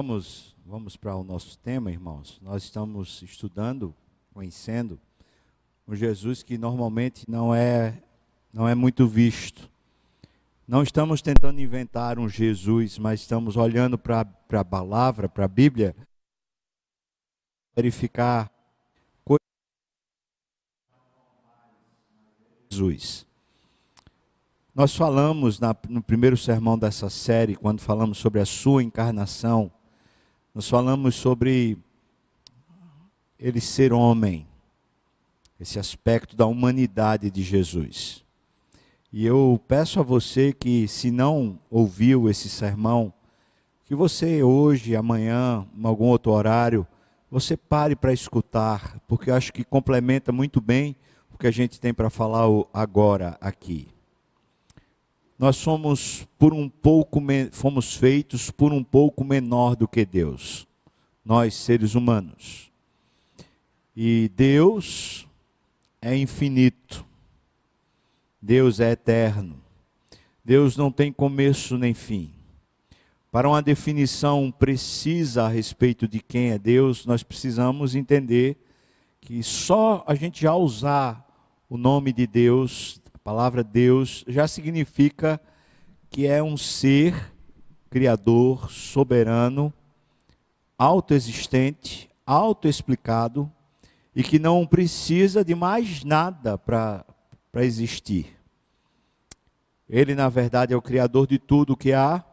Vamos, vamos para o nosso tema, irmãos. Nós estamos estudando, conhecendo um Jesus que normalmente não é não é muito visto. Não estamos tentando inventar um Jesus, mas estamos olhando para a palavra, para a Bíblia, verificar coisas Jesus. Nós falamos na, no primeiro sermão dessa série, quando falamos sobre a sua encarnação, nós falamos sobre ele ser homem, esse aspecto da humanidade de Jesus. E eu peço a você que, se não ouviu esse sermão, que você hoje, amanhã, em algum outro horário, você pare para escutar, porque eu acho que complementa muito bem o que a gente tem para falar agora aqui nós somos por um pouco fomos feitos por um pouco menor do que Deus. Nós seres humanos. E Deus é infinito. Deus é eterno. Deus não tem começo nem fim. Para uma definição precisa a respeito de quem é Deus, nós precisamos entender que só a gente já usar o nome de Deus palavra Deus já significa que é um ser criador, soberano, autoexistente, autoexplicado e que não precisa de mais nada para existir. Ele, na verdade, é o criador de tudo que há.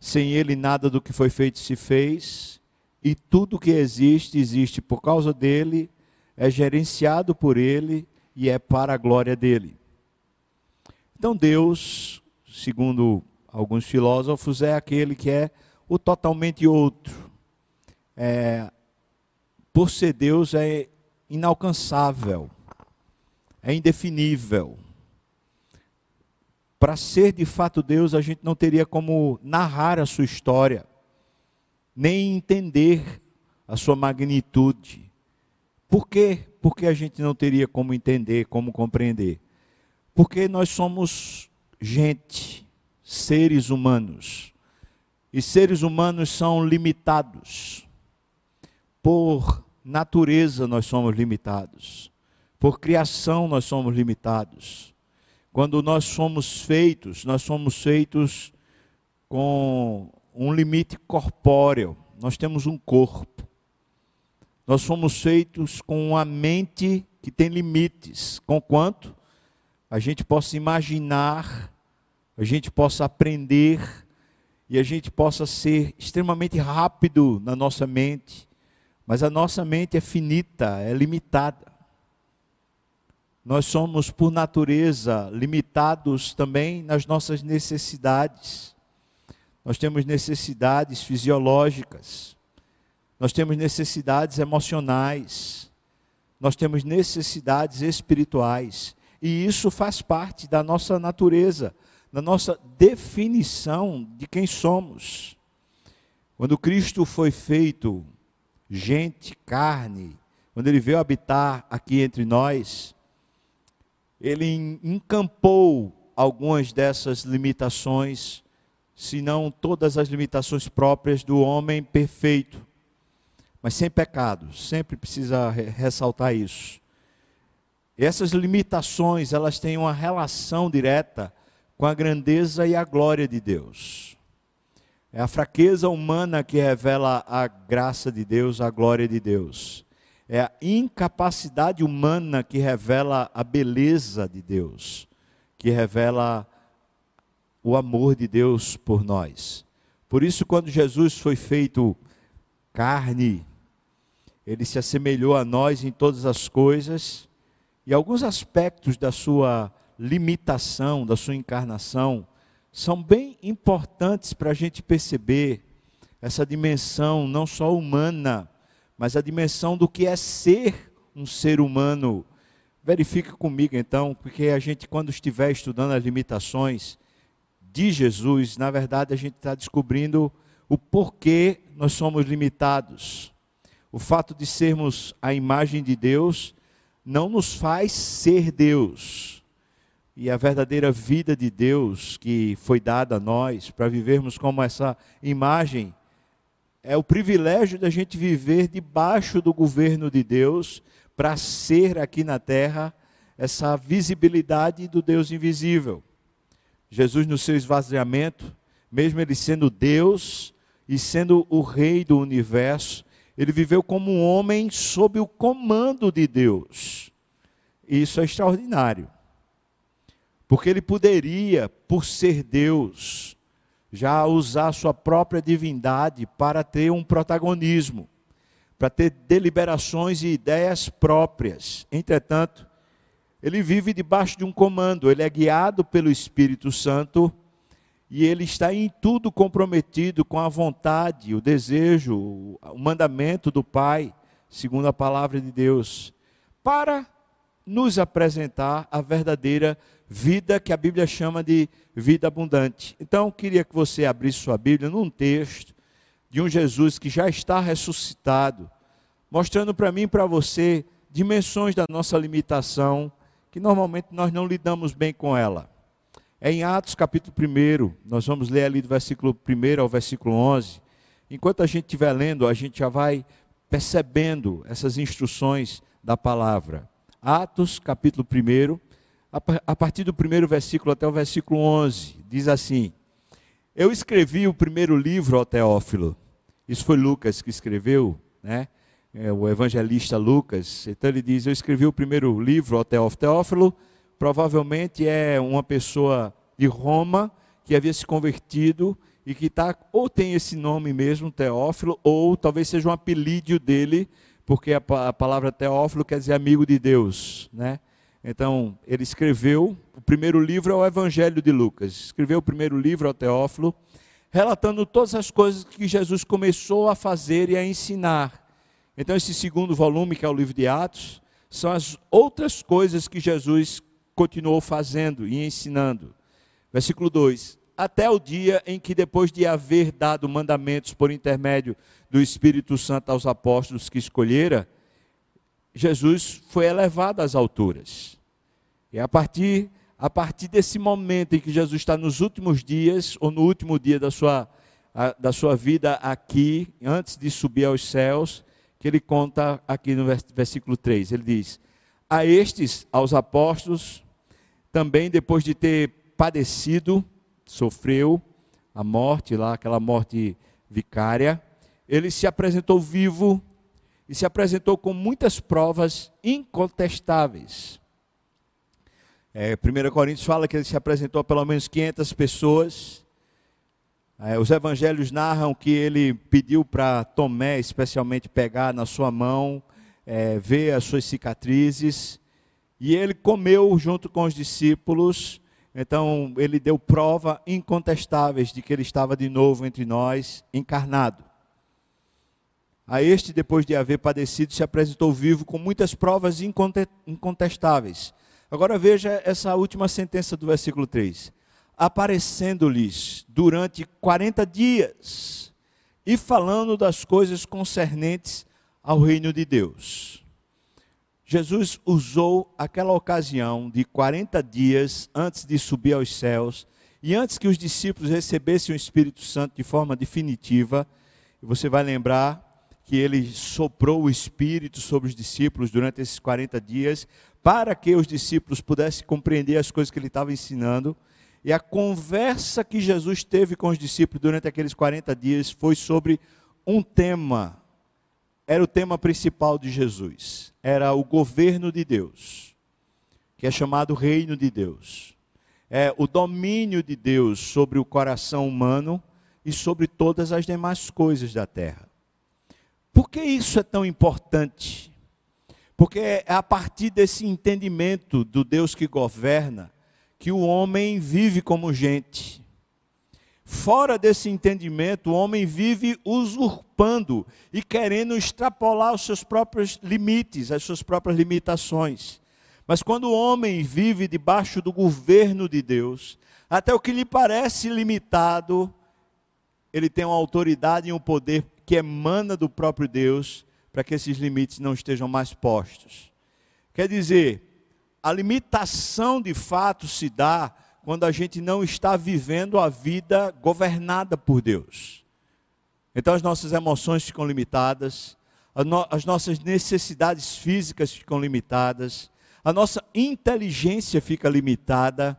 Sem ele, nada do que foi feito se fez. E tudo que existe, existe por causa dele, é gerenciado por ele e é para a glória dele. Então, Deus, segundo alguns filósofos, é aquele que é o totalmente outro. É, por ser Deus, é inalcançável, é indefinível. Para ser de fato Deus, a gente não teria como narrar a sua história, nem entender a sua magnitude. Por quê? Porque a gente não teria como entender, como compreender. Porque nós somos gente, seres humanos. E seres humanos são limitados. Por natureza nós somos limitados. Por criação nós somos limitados. Quando nós somos feitos, nós somos feitos com um limite corpóreo. Nós temos um corpo. Nós somos feitos com uma mente que tem limites. Com quanto? A gente possa imaginar, a gente possa aprender e a gente possa ser extremamente rápido na nossa mente, mas a nossa mente é finita, é limitada. Nós somos, por natureza, limitados também nas nossas necessidades. Nós temos necessidades fisiológicas, nós temos necessidades emocionais, nós temos necessidades espirituais. E isso faz parte da nossa natureza, da nossa definição de quem somos. Quando Cristo foi feito gente, carne, quando ele veio habitar aqui entre nós, ele encampou algumas dessas limitações, se não todas as limitações próprias do homem perfeito, mas sem pecado, sempre precisa ressaltar isso. Essas limitações, elas têm uma relação direta com a grandeza e a glória de Deus. É a fraqueza humana que revela a graça de Deus, a glória de Deus. É a incapacidade humana que revela a beleza de Deus, que revela o amor de Deus por nós. Por isso, quando Jesus foi feito carne, ele se assemelhou a nós em todas as coisas e alguns aspectos da sua limitação, da sua encarnação, são bem importantes para a gente perceber essa dimensão não só humana, mas a dimensão do que é ser um ser humano. Verifique comigo então, porque a gente, quando estiver estudando as limitações de Jesus, na verdade a gente está descobrindo o porquê nós somos limitados. O fato de sermos a imagem de Deus não nos faz ser Deus. E a verdadeira vida de Deus que foi dada a nós para vivermos como essa imagem é o privilégio da gente viver debaixo do governo de Deus para ser aqui na terra essa visibilidade do Deus invisível. Jesus, no seu esvaziamento, mesmo ele sendo Deus e sendo o Rei do universo, ele viveu como um homem sob o comando de Deus. Isso é extraordinário. Porque ele poderia, por ser Deus, já usar sua própria divindade para ter um protagonismo, para ter deliberações e ideias próprias. Entretanto, ele vive debaixo de um comando, ele é guiado pelo Espírito Santo e ele está em tudo comprometido com a vontade, o desejo, o mandamento do Pai, segundo a palavra de Deus, para nos apresentar a verdadeira vida que a Bíblia chama de vida abundante. Então, queria que você abrisse sua Bíblia num texto de um Jesus que já está ressuscitado, mostrando para mim e para você dimensões da nossa limitação, que normalmente nós não lidamos bem com ela. É em Atos capítulo 1, nós vamos ler ali do versículo 1 ao versículo 11. Enquanto a gente estiver lendo, a gente já vai percebendo essas instruções da palavra. Atos capítulo 1, a partir do primeiro versículo até o versículo 11, diz assim: Eu escrevi o primeiro livro ao Teófilo. Isso foi Lucas que escreveu, né? É, o evangelista Lucas. Então ele diz: Eu escrevi o primeiro livro ao Teófilo. Provavelmente é uma pessoa de Roma que havia se convertido e que está, ou tem esse nome mesmo, Teófilo, ou talvez seja um apelídio dele, porque a, a palavra Teófilo quer dizer amigo de Deus, né? Então, ele escreveu, o primeiro livro é o Evangelho de Lucas. Escreveu o primeiro livro ao Teófilo, relatando todas as coisas que Jesus começou a fazer e a ensinar. Então, esse segundo volume, que é o livro de Atos, são as outras coisas que Jesus continuou fazendo e ensinando. Versículo 2: Até o dia em que, depois de haver dado mandamentos por intermédio do Espírito Santo aos apóstolos que escolhera, Jesus foi elevado às alturas. E a partir, a partir desse momento em que Jesus está nos últimos dias, ou no último dia da sua, a, da sua vida aqui, antes de subir aos céus, que ele conta aqui no versículo 3. Ele diz: A estes, aos apóstolos, também depois de ter padecido, sofreu a morte lá, aquela morte vicária, ele se apresentou vivo e se apresentou com muitas provas incontestáveis. É, 1 Coríntios fala que ele se apresentou a pelo menos 500 pessoas. É, os evangelhos narram que ele pediu para Tomé, especialmente, pegar na sua mão, é, ver as suas cicatrizes. E ele comeu junto com os discípulos, então ele deu prova incontestáveis de que ele estava de novo entre nós, encarnado. A este, depois de haver padecido, se apresentou vivo com muitas provas incontestáveis. Agora veja essa última sentença do versículo 3. Aparecendo-lhes durante 40 dias e falando das coisas concernentes ao reino de Deus. Jesus usou aquela ocasião de 40 dias antes de subir aos céus e antes que os discípulos recebessem o Espírito Santo de forma definitiva. Você vai lembrar que ele soprou o Espírito sobre os discípulos durante esses 40 dias, para que os discípulos pudessem compreender as coisas que ele estava ensinando. E a conversa que Jesus teve com os discípulos durante aqueles 40 dias foi sobre um tema era o tema principal de Jesus. Era o governo de Deus, que é chamado reino de Deus. É o domínio de Deus sobre o coração humano e sobre todas as demais coisas da terra. Por que isso é tão importante? Porque é a partir desse entendimento do Deus que governa que o homem vive como gente. Fora desse entendimento, o homem vive usurpando e querendo extrapolar os seus próprios limites, as suas próprias limitações. Mas quando o homem vive debaixo do governo de Deus, até o que lhe parece limitado, ele tem uma autoridade e um poder que emana do próprio Deus para que esses limites não estejam mais postos. Quer dizer, a limitação de fato se dá quando a gente não está vivendo a vida governada por Deus. Então as nossas emoções ficam limitadas, as nossas necessidades físicas ficam limitadas, a nossa inteligência fica limitada,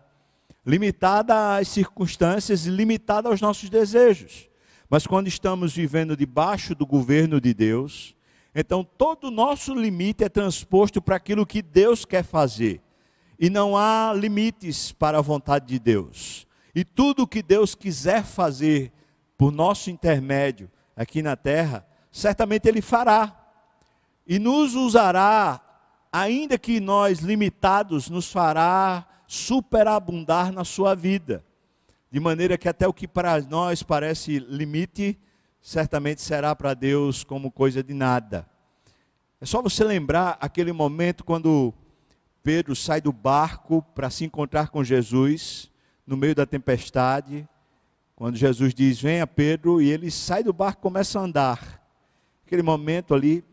limitada às circunstâncias e limitada aos nossos desejos. Mas quando estamos vivendo debaixo do governo de Deus, então todo o nosso limite é transposto para aquilo que Deus quer fazer. E não há limites para a vontade de Deus. E tudo o que Deus quiser fazer por nosso intermédio aqui na terra, certamente Ele fará. E nos usará, ainda que nós limitados, nos fará superabundar na sua vida. De maneira que até o que para nós parece limite, certamente será para Deus como coisa de nada. É só você lembrar aquele momento quando Pedro sai do barco para se encontrar com Jesus no meio da tempestade, quando Jesus diz: Venha Pedro, e ele sai do barco começa a andar. Aquele momento ali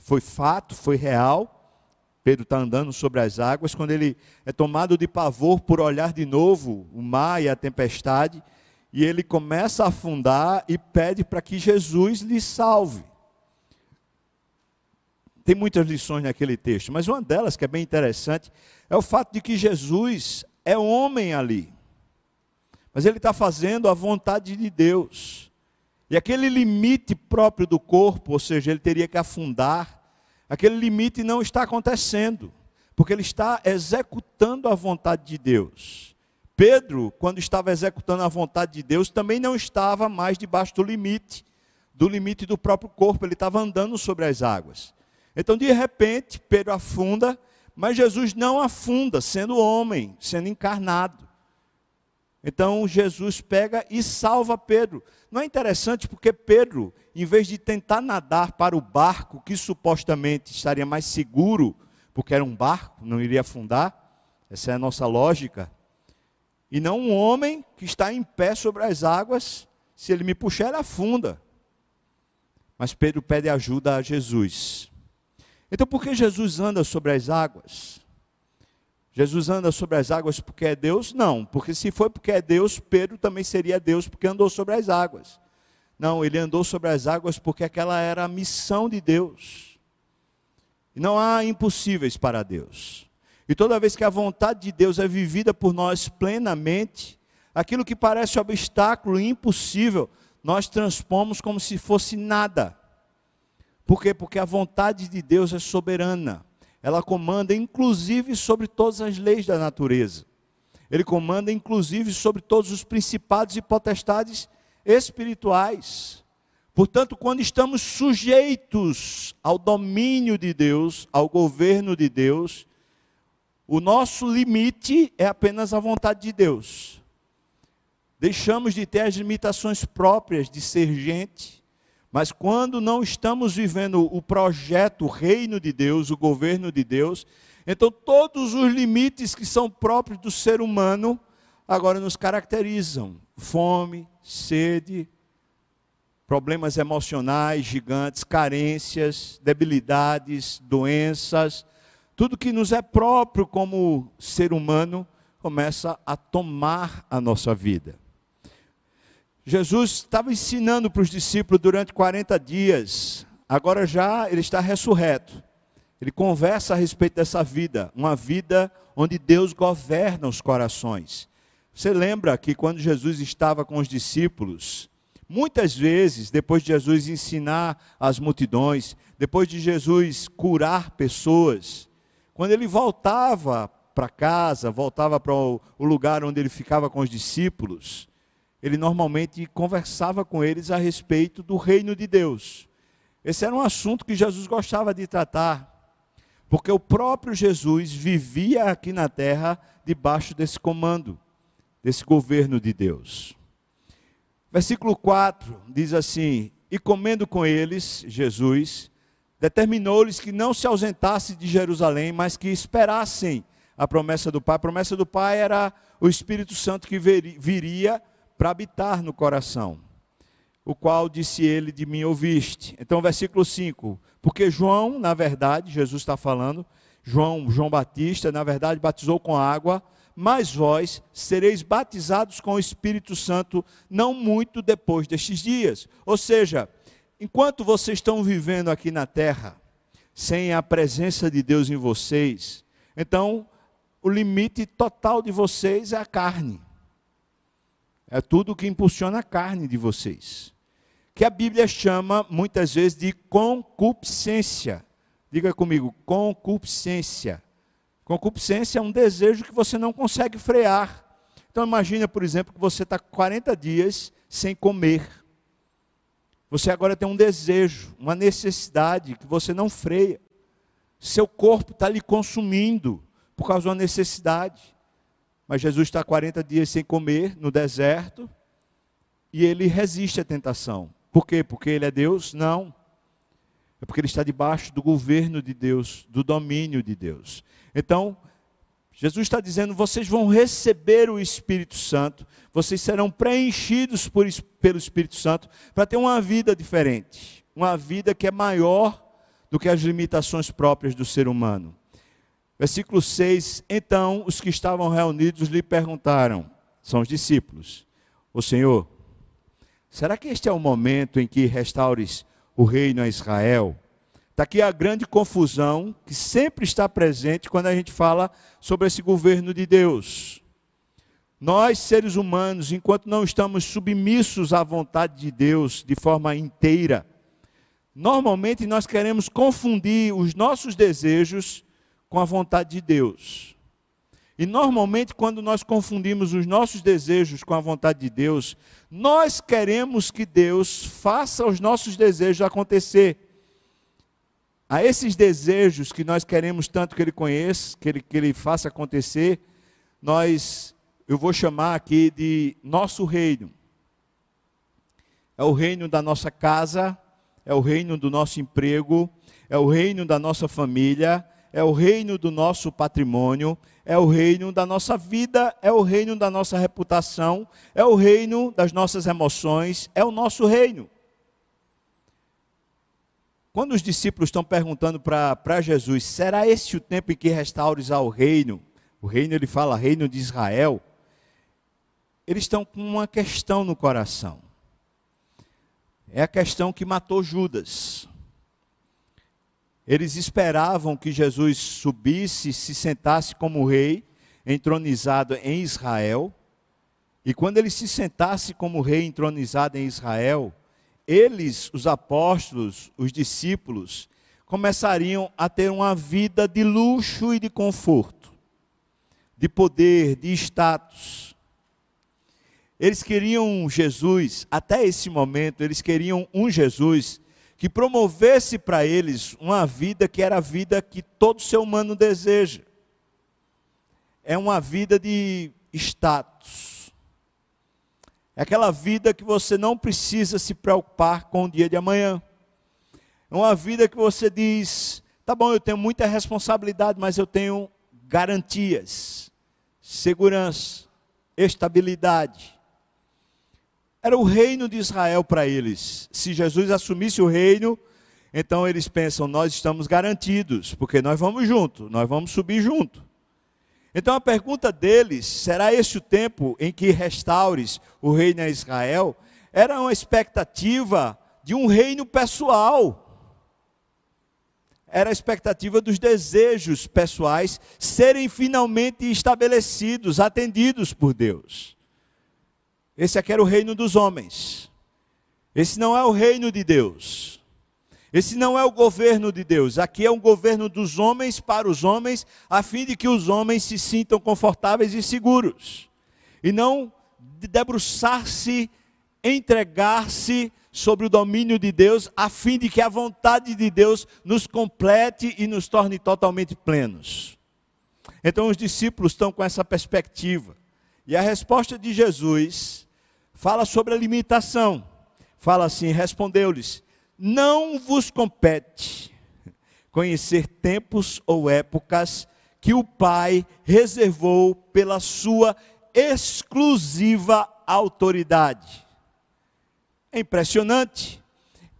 foi fato, foi real. Pedro está andando sobre as águas, quando ele é tomado de pavor por olhar de novo o mar e a tempestade, e ele começa a afundar e pede para que Jesus lhe salve. Tem muitas lições naquele texto, mas uma delas que é bem interessante é o fato de que Jesus é homem ali, mas ele está fazendo a vontade de Deus. E aquele limite próprio do corpo, ou seja, ele teria que afundar, aquele limite não está acontecendo, porque ele está executando a vontade de Deus. Pedro, quando estava executando a vontade de Deus, também não estava mais debaixo do limite, do limite do próprio corpo, ele estava andando sobre as águas. Então, de repente, Pedro afunda, mas Jesus não afunda, sendo homem, sendo encarnado. Então Jesus pega e salva Pedro. Não é interessante porque Pedro, em vez de tentar nadar para o barco, que supostamente estaria mais seguro, porque era um barco, não iria afundar, essa é a nossa lógica, e não um homem que está em pé sobre as águas, se ele me puxar, ele afunda. Mas Pedro pede ajuda a Jesus. Então, por que Jesus anda sobre as águas? Jesus anda sobre as águas porque é Deus? Não, porque se foi porque é Deus, Pedro também seria Deus porque andou sobre as águas. Não, ele andou sobre as águas porque aquela era a missão de Deus. E não há impossíveis para Deus. E toda vez que a vontade de Deus é vivida por nós plenamente, aquilo que parece obstáculo impossível, nós transpomos como se fosse nada. Por quê? Porque a vontade de Deus é soberana. Ela comanda inclusive sobre todas as leis da natureza. Ele comanda inclusive sobre todos os principados e potestades espirituais. Portanto, quando estamos sujeitos ao domínio de Deus, ao governo de Deus, o nosso limite é apenas a vontade de Deus. Deixamos de ter as limitações próprias de ser gente mas quando não estamos vivendo o projeto, o reino de Deus, o governo de Deus, então todos os limites que são próprios do ser humano agora nos caracterizam: fome, sede, problemas emocionais gigantes, carências, debilidades, doenças, tudo que nos é próprio como ser humano começa a tomar a nossa vida. Jesus estava ensinando para os discípulos durante 40 dias, agora já ele está ressurreto. Ele conversa a respeito dessa vida, uma vida onde Deus governa os corações. Você lembra que quando Jesus estava com os discípulos, muitas vezes, depois de Jesus ensinar as multidões, depois de Jesus curar pessoas, quando ele voltava para casa, voltava para o lugar onde ele ficava com os discípulos, ele normalmente conversava com eles a respeito do reino de Deus. Esse era um assunto que Jesus gostava de tratar, porque o próprio Jesus vivia aqui na terra debaixo desse comando, desse governo de Deus. Versículo 4 diz assim: E comendo com eles, Jesus, determinou-lhes que não se ausentassem de Jerusalém, mas que esperassem a promessa do Pai. A promessa do Pai era o Espírito Santo que viria para habitar no coração. O qual disse ele de mim ouviste. Então, versículo 5. Porque João, na verdade, Jesus está falando, João, João Batista, na verdade, batizou com água mas vós sereis batizados com o Espírito Santo não muito depois destes dias. Ou seja, enquanto vocês estão vivendo aqui na terra, sem a presença de Deus em vocês, então o limite total de vocês é a carne. É tudo que impulsiona a carne de vocês. Que a Bíblia chama muitas vezes de concupiscência. Diga comigo, concupiscência. Concupiscência é um desejo que você não consegue frear. Então imagina, por exemplo, que você está 40 dias sem comer. Você agora tem um desejo, uma necessidade que você não freia. Seu corpo está lhe consumindo por causa de uma necessidade. Mas Jesus está 40 dias sem comer no deserto e ele resiste à tentação. Por quê? Porque ele é Deus? Não. É porque ele está debaixo do governo de Deus, do domínio de Deus. Então, Jesus está dizendo: vocês vão receber o Espírito Santo, vocês serão preenchidos por, pelo Espírito Santo para ter uma vida diferente, uma vida que é maior do que as limitações próprias do ser humano. Versículo 6: Então os que estavam reunidos lhe perguntaram, são os discípulos, o Senhor, será que este é o momento em que restaures o reino a Israel? Está aqui a grande confusão que sempre está presente quando a gente fala sobre esse governo de Deus. Nós, seres humanos, enquanto não estamos submissos à vontade de Deus de forma inteira, normalmente nós queremos confundir os nossos desejos com a vontade de Deus. E normalmente, quando nós confundimos os nossos desejos com a vontade de Deus, nós queremos que Deus faça os nossos desejos acontecer. A esses desejos que nós queremos tanto que Ele conheça, que Ele, que Ele faça acontecer, nós, eu vou chamar aqui de nosso reino. É o reino da nossa casa, é o reino do nosso emprego, é o reino da nossa família, é o reino do nosso patrimônio, é o reino da nossa vida, é o reino da nossa reputação, é o reino das nossas emoções, é o nosso reino. Quando os discípulos estão perguntando para Jesus, será esse o tempo em que restaures ao reino? O reino, ele fala reino de Israel. Eles estão com uma questão no coração. É a questão que matou Judas. Eles esperavam que Jesus subisse, se sentasse como rei, entronizado em Israel. E quando ele se sentasse como rei entronizado em Israel, eles, os apóstolos, os discípulos, começariam a ter uma vida de luxo e de conforto, de poder, de status. Eles queriam Jesus, até esse momento, eles queriam um Jesus que promovesse para eles uma vida que era a vida que todo ser humano deseja. É uma vida de status. É aquela vida que você não precisa se preocupar com o dia de amanhã. É uma vida que você diz: tá bom, eu tenho muita responsabilidade, mas eu tenho garantias, segurança, estabilidade. Era o reino de Israel para eles. Se Jesus assumisse o reino, então eles pensam: nós estamos garantidos, porque nós vamos junto, nós vamos subir junto. Então a pergunta deles: será esse o tempo em que restaures o reino a Israel? Era uma expectativa de um reino pessoal. Era a expectativa dos desejos pessoais serem finalmente estabelecidos, atendidos por Deus. Esse aqui era o reino dos homens. Esse não é o reino de Deus. Esse não é o governo de Deus. Aqui é um governo dos homens para os homens, a fim de que os homens se sintam confortáveis e seguros. E não debruçar-se, entregar-se sobre o domínio de Deus, a fim de que a vontade de Deus nos complete e nos torne totalmente plenos. Então os discípulos estão com essa perspectiva. E a resposta de Jesus fala sobre a limitação. Fala assim: respondeu-lhes: Não vos compete conhecer tempos ou épocas que o Pai reservou pela sua exclusiva autoridade. É impressionante.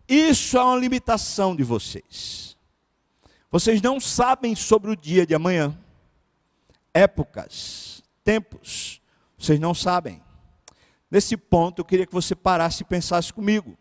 Isso é uma limitação de vocês. Vocês não sabem sobre o dia de amanhã, épocas, tempos. Vocês não sabem. Nesse ponto, eu queria que você parasse e pensasse comigo.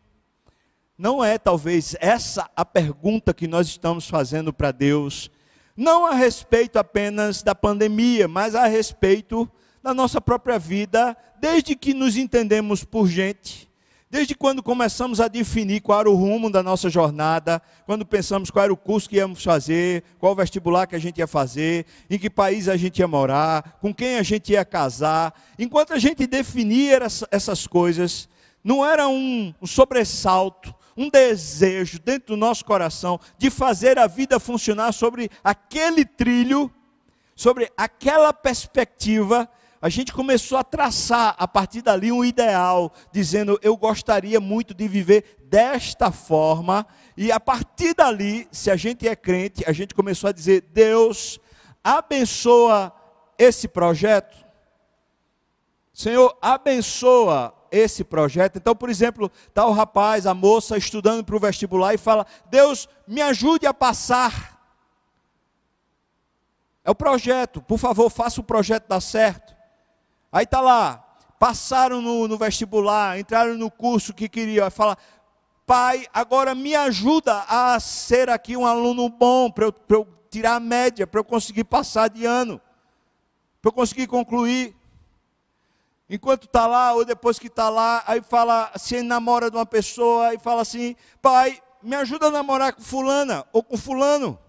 Não é talvez essa a pergunta que nós estamos fazendo para Deus, não a respeito apenas da pandemia, mas a respeito da nossa própria vida, desde que nos entendemos por gente, desde quando começamos a definir qual era o rumo da nossa jornada, quando pensamos qual era o curso que íamos fazer, qual vestibular que a gente ia fazer, em que país a gente ia morar, com quem a gente ia casar, enquanto a gente definia essas coisas, não era um sobressalto, um desejo dentro do nosso coração de fazer a vida funcionar sobre aquele trilho, sobre aquela perspectiva, a gente começou a traçar a partir dali um ideal, dizendo eu gostaria muito de viver desta forma, e a partir dali, se a gente é crente, a gente começou a dizer: Deus abençoa esse projeto. Senhor, abençoa esse projeto. Então, por exemplo, está o rapaz, a moça estudando para o vestibular e fala: Deus, me ajude a passar. É o projeto, por favor, faça o projeto dar certo. Aí está lá, passaram no, no, vestibular, entraram no curso que queriam, fala, pai, agora me ajuda a ser aqui um aluno bom, para eu, eu tirar a média, para eu conseguir passar de ano, para eu conseguir concluir. Enquanto está lá, ou depois que está lá, aí fala, se namora de uma pessoa, e fala assim, pai, me ajuda a namorar com fulana, ou com fulano.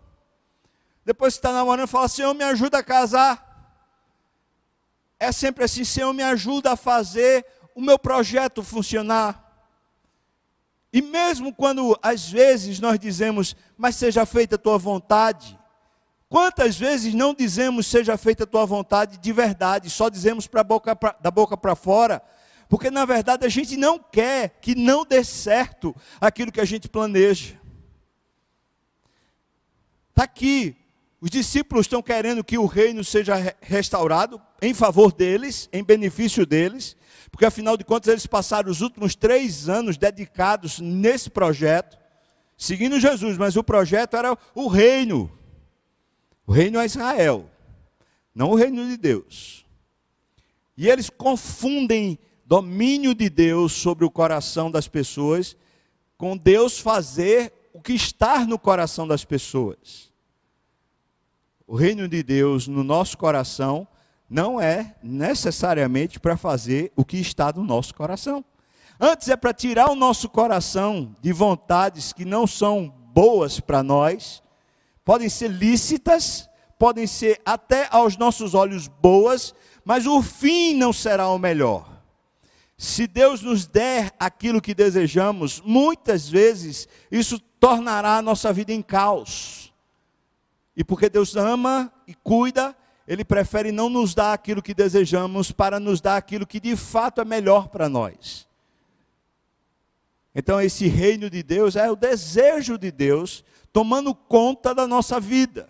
Depois que está namorando, fala, Senhor, me ajuda a casar. É sempre assim, Senhor, me ajuda a fazer o meu projeto funcionar. E mesmo quando às vezes nós dizemos, mas seja feita a tua vontade, Quantas vezes não dizemos seja feita a tua vontade de verdade, só dizemos boca pra, da boca para fora, porque na verdade a gente não quer que não dê certo aquilo que a gente planeja. Está aqui, os discípulos estão querendo que o reino seja restaurado em favor deles, em benefício deles, porque afinal de contas eles passaram os últimos três anos dedicados nesse projeto, seguindo Jesus, mas o projeto era o reino. O reino é Israel, não o reino de Deus. E eles confundem domínio de Deus sobre o coração das pessoas com Deus fazer o que está no coração das pessoas. O reino de Deus no nosso coração não é necessariamente para fazer o que está no nosso coração. Antes é para tirar o nosso coração de vontades que não são boas para nós podem ser lícitas, podem ser até aos nossos olhos boas, mas o fim não será o melhor. Se Deus nos der aquilo que desejamos, muitas vezes isso tornará a nossa vida em caos. E porque Deus ama e cuida, Ele prefere não nos dar aquilo que desejamos para nos dar aquilo que de fato é melhor para nós. Então, esse reino de Deus é o desejo de Deus tomando conta da nossa vida.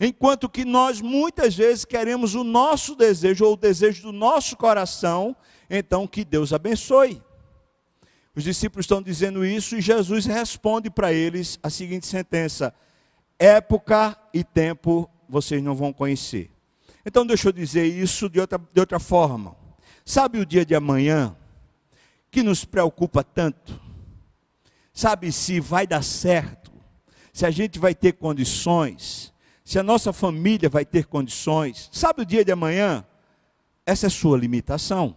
Enquanto que nós muitas vezes queremos o nosso desejo ou o desejo do nosso coração, então que Deus abençoe. Os discípulos estão dizendo isso e Jesus responde para eles a seguinte sentença: época e tempo vocês não vão conhecer. Então deixa eu dizer isso de outra, de outra forma. Sabe o dia de amanhã que nos preocupa tanto? Sabe se vai dar certo? se a gente vai ter condições, se a nossa família vai ter condições. Sabe o dia de amanhã? Essa é sua limitação.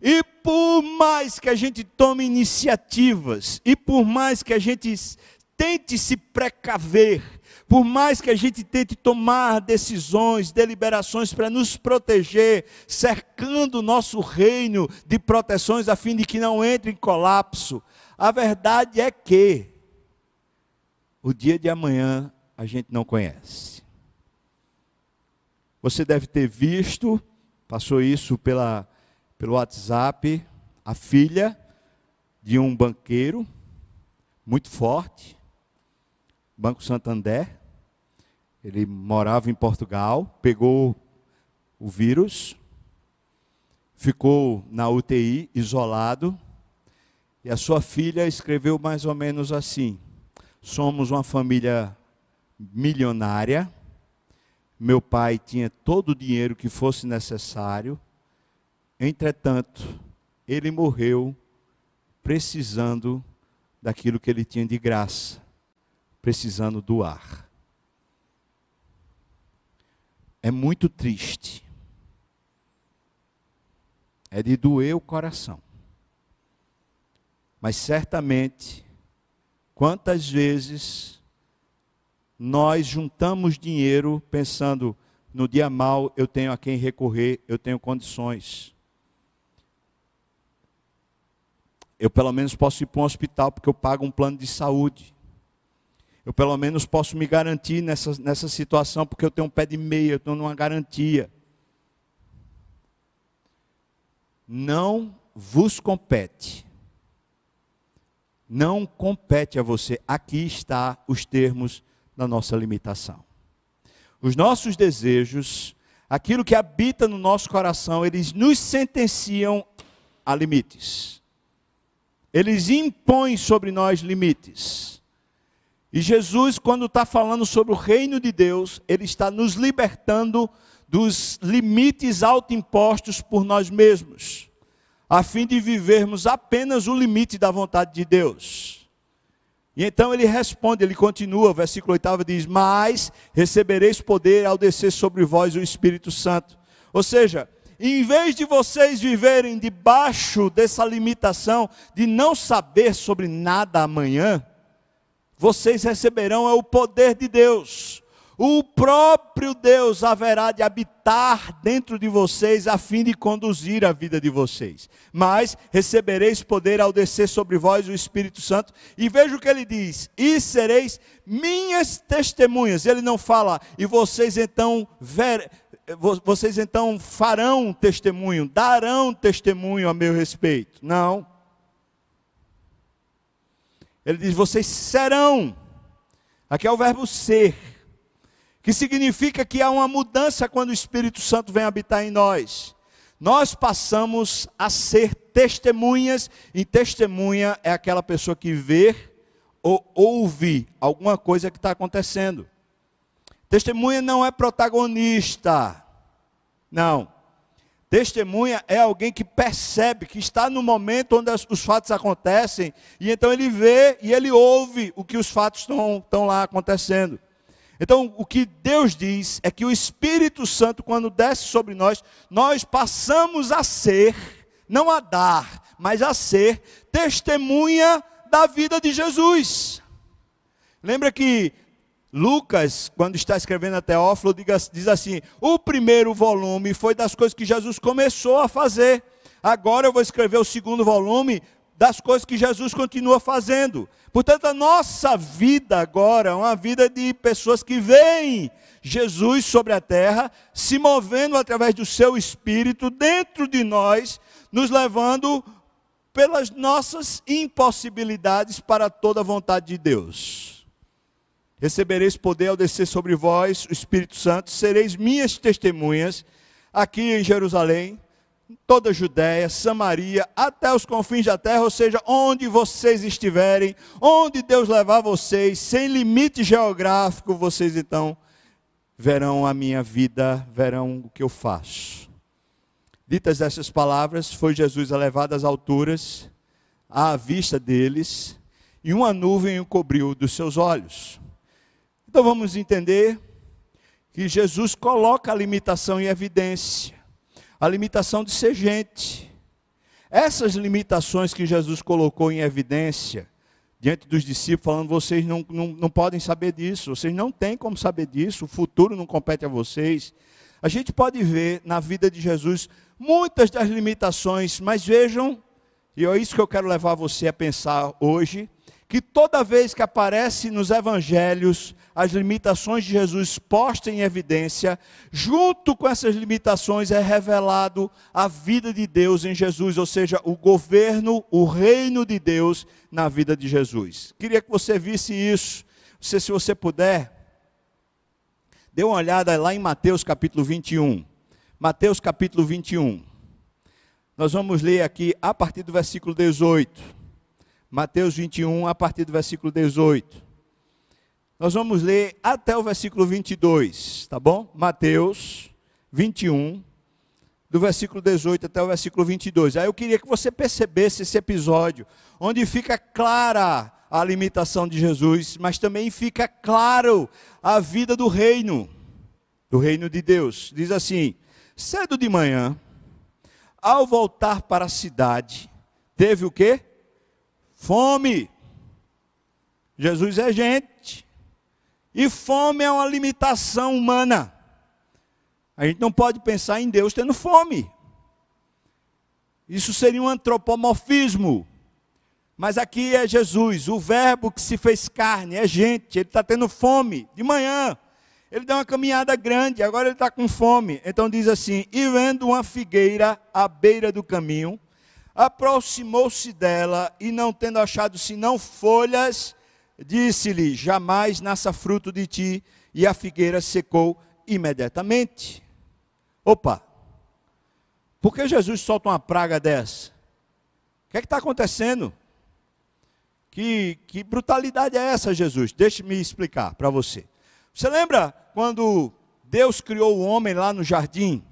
E por mais que a gente tome iniciativas, e por mais que a gente tente se precaver, por mais que a gente tente tomar decisões, deliberações para nos proteger, cercando o nosso reino de proteções a fim de que não entre em colapso, a verdade é que o dia de amanhã a gente não conhece. Você deve ter visto, passou isso pela, pelo WhatsApp, a filha de um banqueiro muito forte, Banco Santander. Ele morava em Portugal, pegou o vírus, ficou na UTI, isolado, e a sua filha escreveu mais ou menos assim: somos uma família milionária, Meu pai tinha todo o dinheiro que fosse necessário, entretanto, ele morreu precisando daquilo que ele tinha de graça, precisando doar. É muito triste. É de doer o coração. Mas certamente, quantas vezes nós juntamos dinheiro pensando no dia mal eu tenho a quem recorrer, eu tenho condições. Eu pelo menos posso ir para um hospital porque eu pago um plano de saúde. Eu pelo menos posso me garantir nessa, nessa situação porque eu tenho um pé de meia, eu estou numa garantia. Não vos compete não compete a você. Aqui está os termos da nossa limitação. Os nossos desejos, aquilo que habita no nosso coração, eles nos sentenciam a limites. Eles impõem sobre nós limites. E Jesus, quando está falando sobre o reino de Deus, ele está nos libertando dos limites autoimpostos por nós mesmos a fim de vivermos apenas o limite da vontade de Deus. E então ele responde, ele continua, versículo 8 diz: Mas recebereis poder ao descer sobre vós o Espírito Santo. Ou seja, em vez de vocês viverem debaixo dessa limitação de não saber sobre nada amanhã, vocês receberão é o poder de Deus, o próprio Deus haverá de habitar dentro de vocês a fim de conduzir a vida de vocês. Mas recebereis poder ao descer sobre vós o Espírito Santo. E veja o que ele diz: E sereis minhas testemunhas. Ele não fala, e vocês então ver, vocês então farão testemunho, darão testemunho a meu respeito. Não. Ele diz: vocês serão. Aqui é o verbo ser que significa que há uma mudança quando o Espírito Santo vem habitar em nós. Nós passamos a ser testemunhas, e testemunha é aquela pessoa que vê ou ouve alguma coisa que está acontecendo. Testemunha não é protagonista, não. Testemunha é alguém que percebe, que está no momento onde os fatos acontecem, e então ele vê e ele ouve o que os fatos estão, estão lá acontecendo. Então, o que Deus diz é que o Espírito Santo, quando desce sobre nós, nós passamos a ser, não a dar, mas a ser testemunha da vida de Jesus. Lembra que Lucas, quando está escrevendo a Teófilo, diz assim: o primeiro volume foi das coisas que Jesus começou a fazer. Agora eu vou escrever o segundo volume das coisas que Jesus continua fazendo. Portanto, a nossa vida agora é uma vida de pessoas que veem Jesus sobre a terra, se movendo através do seu espírito dentro de nós, nos levando pelas nossas impossibilidades para toda a vontade de Deus. Recebereis poder ao descer sobre vós o Espírito Santo, sereis minhas testemunhas aqui em Jerusalém, toda a Judéia, Samaria, até os confins da terra, ou seja, onde vocês estiverem, onde Deus levar vocês, sem limite geográfico, vocês então verão a minha vida, verão o que eu faço. Ditas essas palavras, foi Jesus elevado às alturas, à vista deles, e uma nuvem o cobriu dos seus olhos. Então vamos entender que Jesus coloca a limitação em evidência a limitação de ser gente. Essas limitações que Jesus colocou em evidência diante dos discípulos, falando: vocês não, não, não podem saber disso, vocês não têm como saber disso, o futuro não compete a vocês. A gente pode ver na vida de Jesus muitas das limitações, mas vejam, e é isso que eu quero levar você a pensar hoje, que toda vez que aparece nos evangelhos as limitações de Jesus postas em evidência, junto com essas limitações é revelado a vida de Deus em Jesus, ou seja, o governo, o reino de Deus na vida de Jesus. Queria que você visse isso. Se, se você puder, dê uma olhada lá em Mateus capítulo 21. Mateus capítulo 21. Nós vamos ler aqui a partir do versículo 18. Mateus 21, a partir do versículo 18. Nós vamos ler até o versículo 22, tá bom? Mateus 21, do versículo 18 até o versículo 22. Aí eu queria que você percebesse esse episódio, onde fica clara a limitação de Jesus, mas também fica claro a vida do reino, do reino de Deus. Diz assim: cedo de manhã, ao voltar para a cidade, teve o quê? Fome. Jesus é gente. E fome é uma limitação humana. A gente não pode pensar em Deus tendo fome. Isso seria um antropomorfismo. Mas aqui é Jesus, o Verbo que se fez carne, é gente, ele está tendo fome de manhã. Ele deu uma caminhada grande, agora ele está com fome. Então diz assim: E vendo uma figueira à beira do caminho, aproximou-se dela e, não tendo achado senão folhas, disse-lhe: Jamais nasça fruto de ti. E a figueira secou imediatamente. Opa! Por que Jesus solta uma praga dessa? O que é está acontecendo? Que, que brutalidade é essa, Jesus? Deixe-me explicar para você. Você lembra quando Deus criou o homem lá no jardim?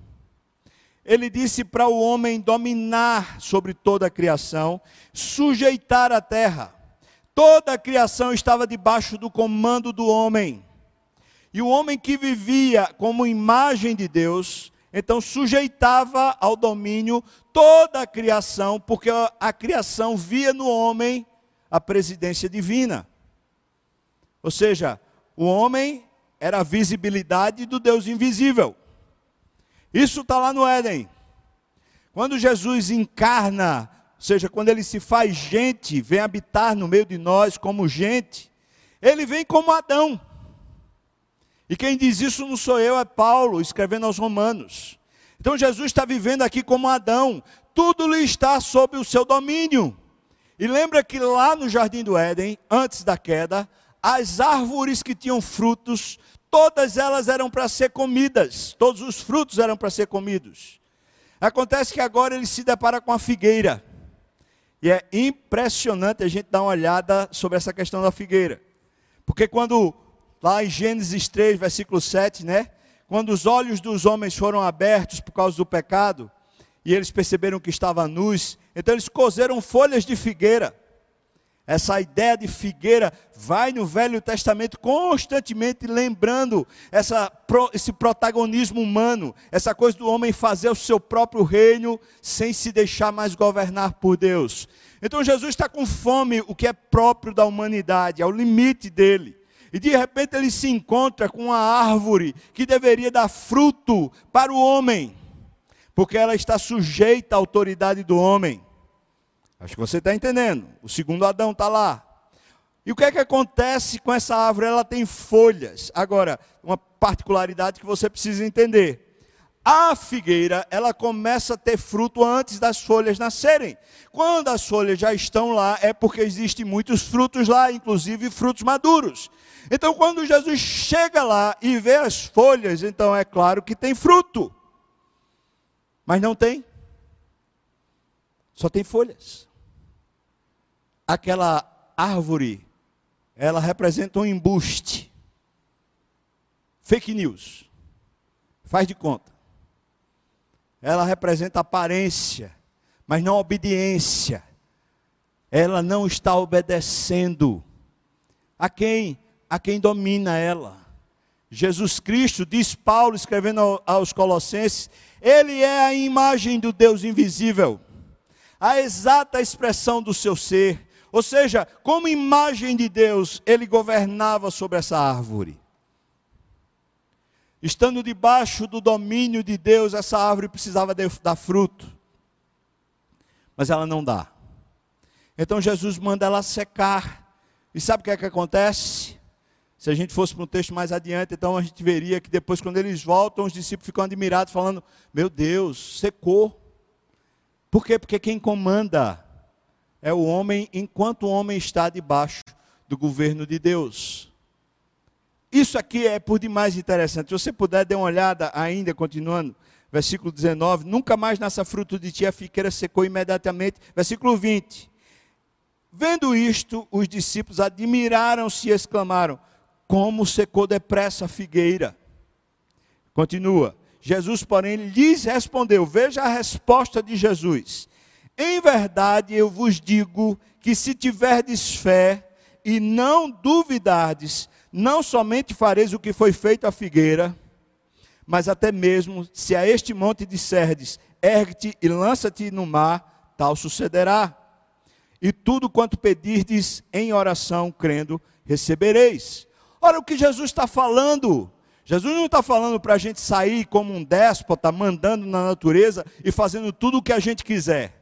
Ele disse para o homem dominar sobre toda a criação, sujeitar a terra. Toda a criação estava debaixo do comando do homem. E o homem que vivia como imagem de Deus, então sujeitava ao domínio toda a criação, porque a criação via no homem a presidência divina. Ou seja, o homem era a visibilidade do Deus invisível. Isso está lá no Éden. Quando Jesus encarna, ou seja, quando ele se faz gente, vem habitar no meio de nós como gente, ele vem como Adão. E quem diz isso não sou eu, é Paulo, escrevendo aos Romanos. Então Jesus está vivendo aqui como Adão, tudo lhe está sob o seu domínio. E lembra que lá no jardim do Éden, antes da queda, as árvores que tinham frutos todas elas eram para ser comidas, todos os frutos eram para ser comidos. Acontece que agora ele se depara com a figueira. E é impressionante a gente dar uma olhada sobre essa questão da figueira. Porque quando, lá em Gênesis 3, versículo 7, né? Quando os olhos dos homens foram abertos por causa do pecado, e eles perceberam que estava nus, então eles cozeram folhas de figueira essa ideia de figueira vai no Velho Testamento constantemente lembrando essa, esse protagonismo humano, essa coisa do homem fazer o seu próprio reino sem se deixar mais governar por Deus. Então Jesus está com fome, o que é próprio da humanidade, é o limite dele. E de repente ele se encontra com uma árvore que deveria dar fruto para o homem, porque ela está sujeita à autoridade do homem. Acho que você está entendendo. O segundo Adão está lá. E o que é que acontece com essa árvore? Ela tem folhas. Agora, uma particularidade que você precisa entender. A figueira, ela começa a ter fruto antes das folhas nascerem. Quando as folhas já estão lá, é porque existem muitos frutos lá, inclusive frutos maduros. Então, quando Jesus chega lá e vê as folhas, então é claro que tem fruto. Mas não tem. Só tem folhas aquela árvore, ela representa um embuste. Fake news. Faz de conta. Ela representa aparência, mas não obediência. Ela não está obedecendo a quem? A quem domina ela. Jesus Cristo, diz Paulo escrevendo aos Colossenses, ele é a imagem do Deus invisível, a exata expressão do seu ser ou seja, como imagem de Deus, ele governava sobre essa árvore. Estando debaixo do domínio de Deus, essa árvore precisava dar fruto. Mas ela não dá. Então Jesus manda ela secar. E sabe o que é que acontece? Se a gente fosse para um texto mais adiante, então a gente veria que depois, quando eles voltam, os discípulos ficam admirados, falando: Meu Deus, secou. Por quê? Porque quem comanda é o homem enquanto o homem está debaixo do governo de Deus. Isso aqui é por demais interessante. Se você puder dar uma olhada ainda, continuando, versículo 19: Nunca mais nasça fruto de ti, a figueira secou imediatamente. Versículo 20: Vendo isto, os discípulos admiraram-se e exclamaram: como secou depressa a figueira. Continua. Jesus, porém, lhes respondeu: Veja a resposta de Jesus. Em verdade eu vos digo que se tiverdes fé e não duvidardes, não somente fareis o que foi feito à figueira, mas até mesmo se a este monte disserdes, ergue-te e lança-te no mar, tal sucederá. E tudo quanto pedirdes em oração, crendo, recebereis. Ora, o que Jesus está falando? Jesus não está falando para a gente sair como um déspota, mandando na natureza e fazendo tudo o que a gente quiser.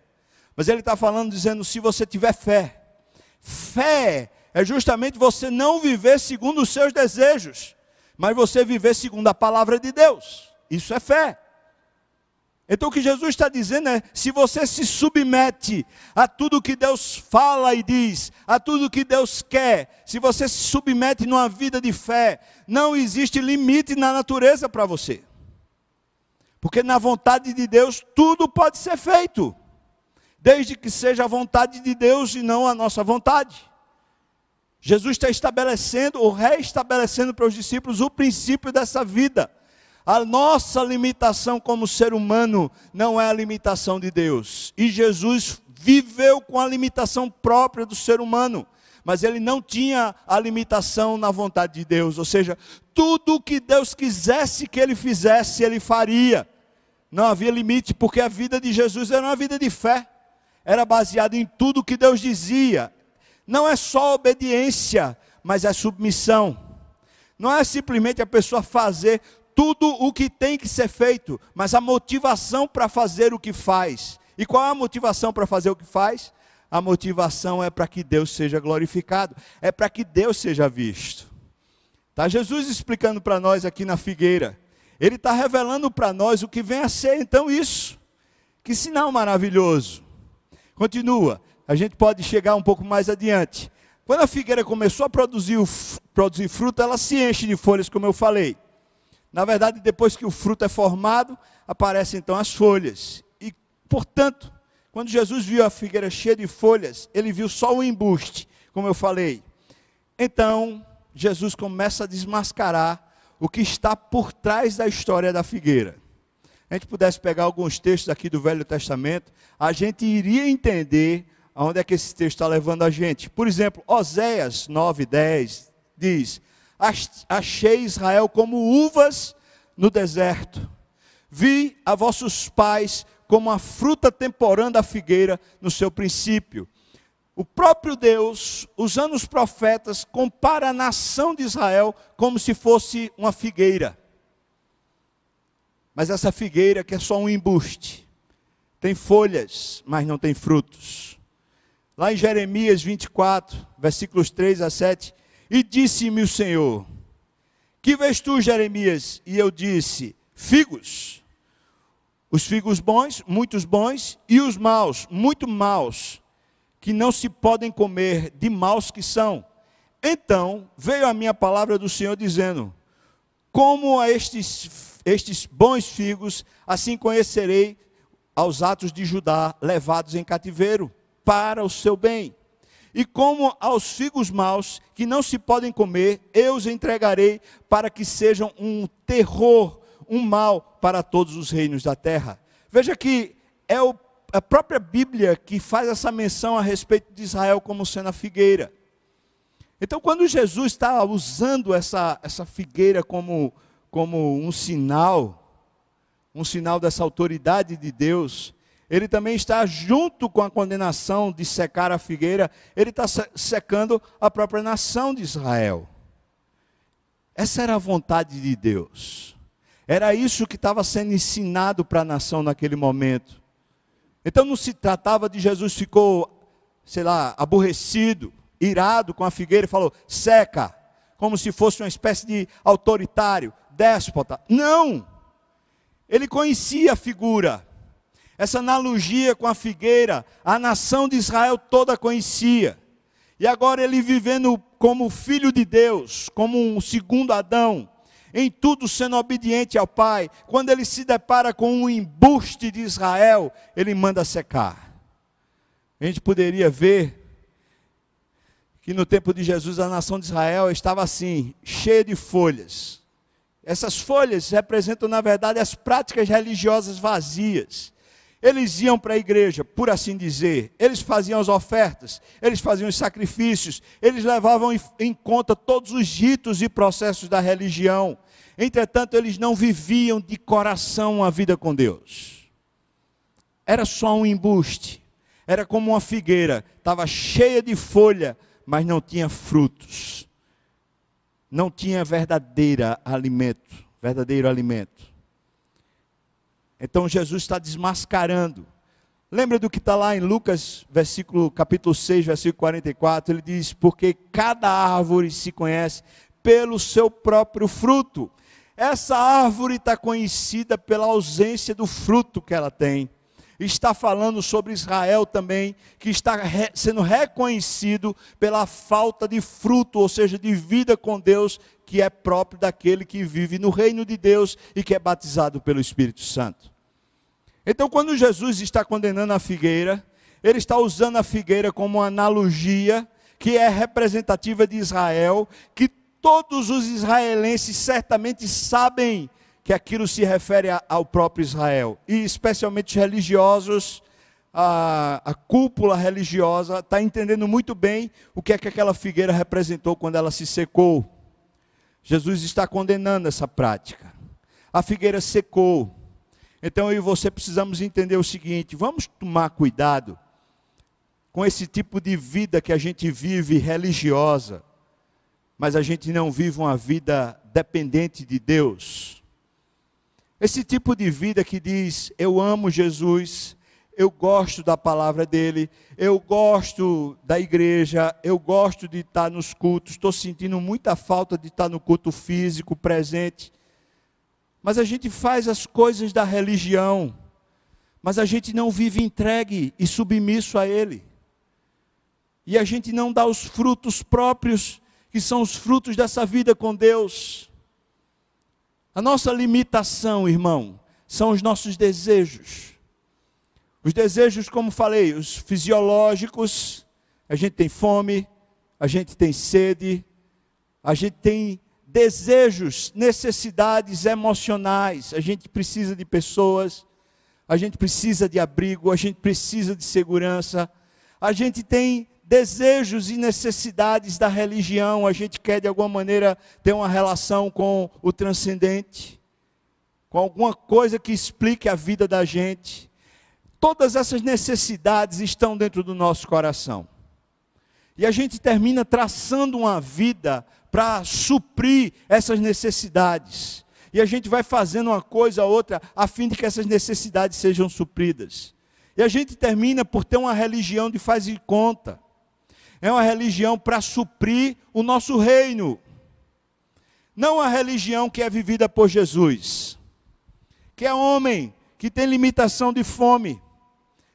Mas ele está falando, dizendo: se você tiver fé, fé é justamente você não viver segundo os seus desejos, mas você viver segundo a palavra de Deus. Isso é fé. Então o que Jesus está dizendo é: se você se submete a tudo que Deus fala e diz, a tudo que Deus quer, se você se submete numa vida de fé, não existe limite na natureza para você. Porque na vontade de Deus tudo pode ser feito, desde que seja a vontade de Deus e não a nossa vontade. Jesus está estabelecendo ou reestabelecendo para os discípulos o princípio dessa vida. A nossa limitação como ser humano não é a limitação de Deus. E Jesus viveu com a limitação própria do ser humano, mas ele não tinha a limitação na vontade de Deus, ou seja, tudo o que Deus quisesse que ele fizesse, ele faria. Não havia limite, porque a vida de Jesus era uma vida de fé, era baseada em tudo que Deus dizia. Não é só obediência, mas é submissão. Não é simplesmente a pessoa fazer tudo o que tem que ser feito, mas a motivação para fazer o que faz. E qual é a motivação para fazer o que faz? A motivação é para que Deus seja glorificado, é para que Deus seja visto. Tá Jesus explicando para nós aqui na figueira. Ele está revelando para nós o que vem a ser então isso. Que sinal maravilhoso. Continua. A gente pode chegar um pouco mais adiante. Quando a figueira começou a produzir, produzir fruto, ela se enche de folhas, como eu falei. Na verdade, depois que o fruto é formado, aparecem então as folhas. E, portanto, quando Jesus viu a figueira cheia de folhas, ele viu só o embuste, como eu falei. Então, Jesus começa a desmascarar o que está por trás da história da figueira. A gente pudesse pegar alguns textos aqui do Velho Testamento, a gente iria entender aonde é que esse texto está levando a gente. Por exemplo, Oséias 9, 10 diz: achei Israel como uvas no deserto. Vi a vossos pais como a fruta temporã da figueira no seu princípio. O próprio Deus, usando os profetas, compara a nação de Israel como se fosse uma figueira. Mas essa figueira que é só um embuste, tem folhas, mas não tem frutos. Lá em Jeremias 24, versículos 3 a 7, e disse-me o Senhor: Que vês tu, Jeremias? E eu disse: Figos. Os figos bons, muitos bons, e os maus, muito maus, que não se podem comer, de maus que são. Então veio a minha palavra do Senhor dizendo: Como a estes, estes bons figos, assim conhecerei aos atos de Judá levados em cativeiro, para o seu bem. E como aos figos maus, que não se podem comer, eu os entregarei para que sejam um terror, um mal para todos os reinos da terra. Veja que é o, a própria Bíblia que faz essa menção a respeito de Israel como sendo a figueira. Então, quando Jesus está usando essa, essa figueira como, como um sinal, um sinal dessa autoridade de Deus, ele também está junto com a condenação de secar a figueira, ele está secando a própria nação de Israel. Essa era a vontade de Deus. Era isso que estava sendo ensinado para a nação naquele momento. Então não se tratava de Jesus ficou, sei lá, aborrecido, irado com a figueira e falou: seca, como se fosse uma espécie de autoritário, déspota. Não! Ele conhecia a figura essa analogia com a figueira, a nação de Israel toda conhecia. E agora ele vivendo como filho de Deus, como um segundo Adão, em tudo sendo obediente ao Pai, quando ele se depara com um embuste de Israel, ele manda secar. A gente poderia ver que no tempo de Jesus a nação de Israel estava assim, cheia de folhas. Essas folhas representam, na verdade, as práticas religiosas vazias. Eles iam para a igreja, por assim dizer, eles faziam as ofertas, eles faziam os sacrifícios, eles levavam em conta todos os ritos e processos da religião. Entretanto, eles não viviam de coração a vida com Deus. Era só um embuste, era como uma figueira, estava cheia de folha, mas não tinha frutos. Não tinha verdadeira alimento, verdadeiro alimento. Então Jesus está desmascarando. Lembra do que está lá em Lucas, versículo, capítulo 6, versículo 44? Ele diz: Porque cada árvore se conhece pelo seu próprio fruto. Essa árvore está conhecida pela ausência do fruto que ela tem. Está falando sobre Israel também, que está re, sendo reconhecido pela falta de fruto, ou seja, de vida com Deus, que é próprio daquele que vive no reino de Deus e que é batizado pelo Espírito Santo. Então, quando Jesus está condenando a figueira, ele está usando a figueira como uma analogia que é representativa de Israel, que todos os israelenses certamente sabem que aquilo se refere ao próprio Israel, e especialmente os religiosos, a, a cúpula religiosa está entendendo muito bem o que é que aquela figueira representou quando ela se secou. Jesus está condenando essa prática. A figueira secou, então eu e você precisamos entender o seguinte: vamos tomar cuidado com esse tipo de vida que a gente vive religiosa, mas a gente não vive uma vida dependente de Deus. Esse tipo de vida que diz: eu amo Jesus, eu gosto da palavra dele, eu gosto da igreja, eu gosto de estar nos cultos, estou sentindo muita falta de estar no culto físico presente. Mas a gente faz as coisas da religião, mas a gente não vive entregue e submisso a Ele. E a gente não dá os frutos próprios, que são os frutos dessa vida com Deus. A nossa limitação, irmão, são os nossos desejos. Os desejos, como falei, os fisiológicos, a gente tem fome, a gente tem sede, a gente tem desejos, necessidades emocionais. A gente precisa de pessoas, a gente precisa de abrigo, a gente precisa de segurança. A gente tem desejos e necessidades da religião, a gente quer de alguma maneira ter uma relação com o transcendente, com alguma coisa que explique a vida da gente. Todas essas necessidades estão dentro do nosso coração. E a gente termina traçando uma vida para suprir essas necessidades. E a gente vai fazendo uma coisa ou outra a fim de que essas necessidades sejam supridas. E a gente termina por ter uma religião de faz e conta. É uma religião para suprir o nosso reino. Não a religião que é vivida por Jesus. Que é homem, que tem limitação de fome,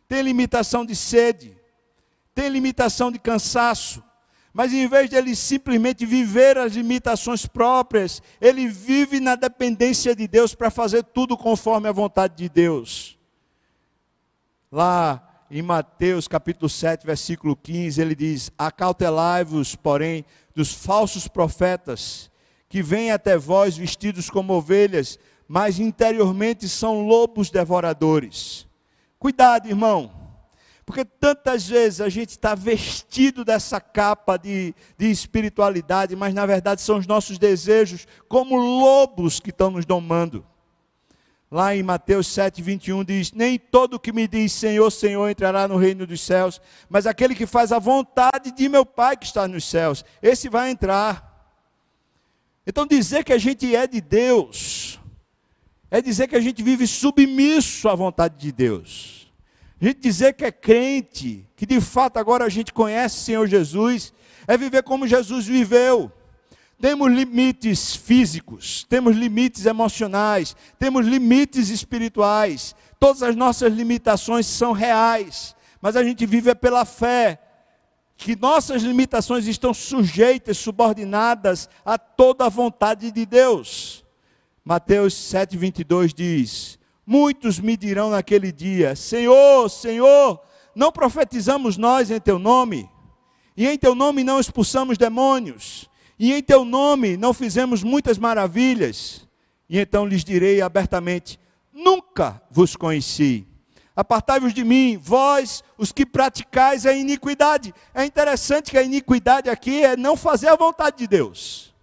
tem limitação de sede, tem limitação de cansaço, mas em vez de ele simplesmente viver as limitações próprias, ele vive na dependência de Deus para fazer tudo conforme a vontade de Deus. Lá em Mateus capítulo 7, versículo 15, ele diz: Acautelai-vos, porém, dos falsos profetas, que vêm até vós vestidos como ovelhas, mas interiormente são lobos devoradores. Cuidado, irmão. Porque tantas vezes a gente está vestido dessa capa de, de espiritualidade, mas na verdade são os nossos desejos, como lobos que estão nos domando. Lá em Mateus 7, 21 diz: Nem todo que me diz Senhor, Senhor entrará no reino dos céus, mas aquele que faz a vontade de meu Pai que está nos céus, esse vai entrar. Então, dizer que a gente é de Deus, é dizer que a gente vive submisso à vontade de Deus. A gente dizer que é crente, que de fato agora a gente conhece o Senhor Jesus, é viver como Jesus viveu. Temos limites físicos, temos limites emocionais, temos limites espirituais. Todas as nossas limitações são reais, mas a gente vive pela fé que nossas limitações estão sujeitas, subordinadas a toda a vontade de Deus. Mateus 7:22 diz: Muitos me dirão naquele dia: Senhor, Senhor, não profetizamos nós em teu nome? e em teu nome não expulsamos demônios, e em teu nome não fizemos muitas maravilhas. E então lhes direi abertamente: Nunca vos conheci. Apartai-vos de mim, vós, os que praticais a iniquidade. É interessante que a iniquidade aqui é não fazer a vontade de Deus.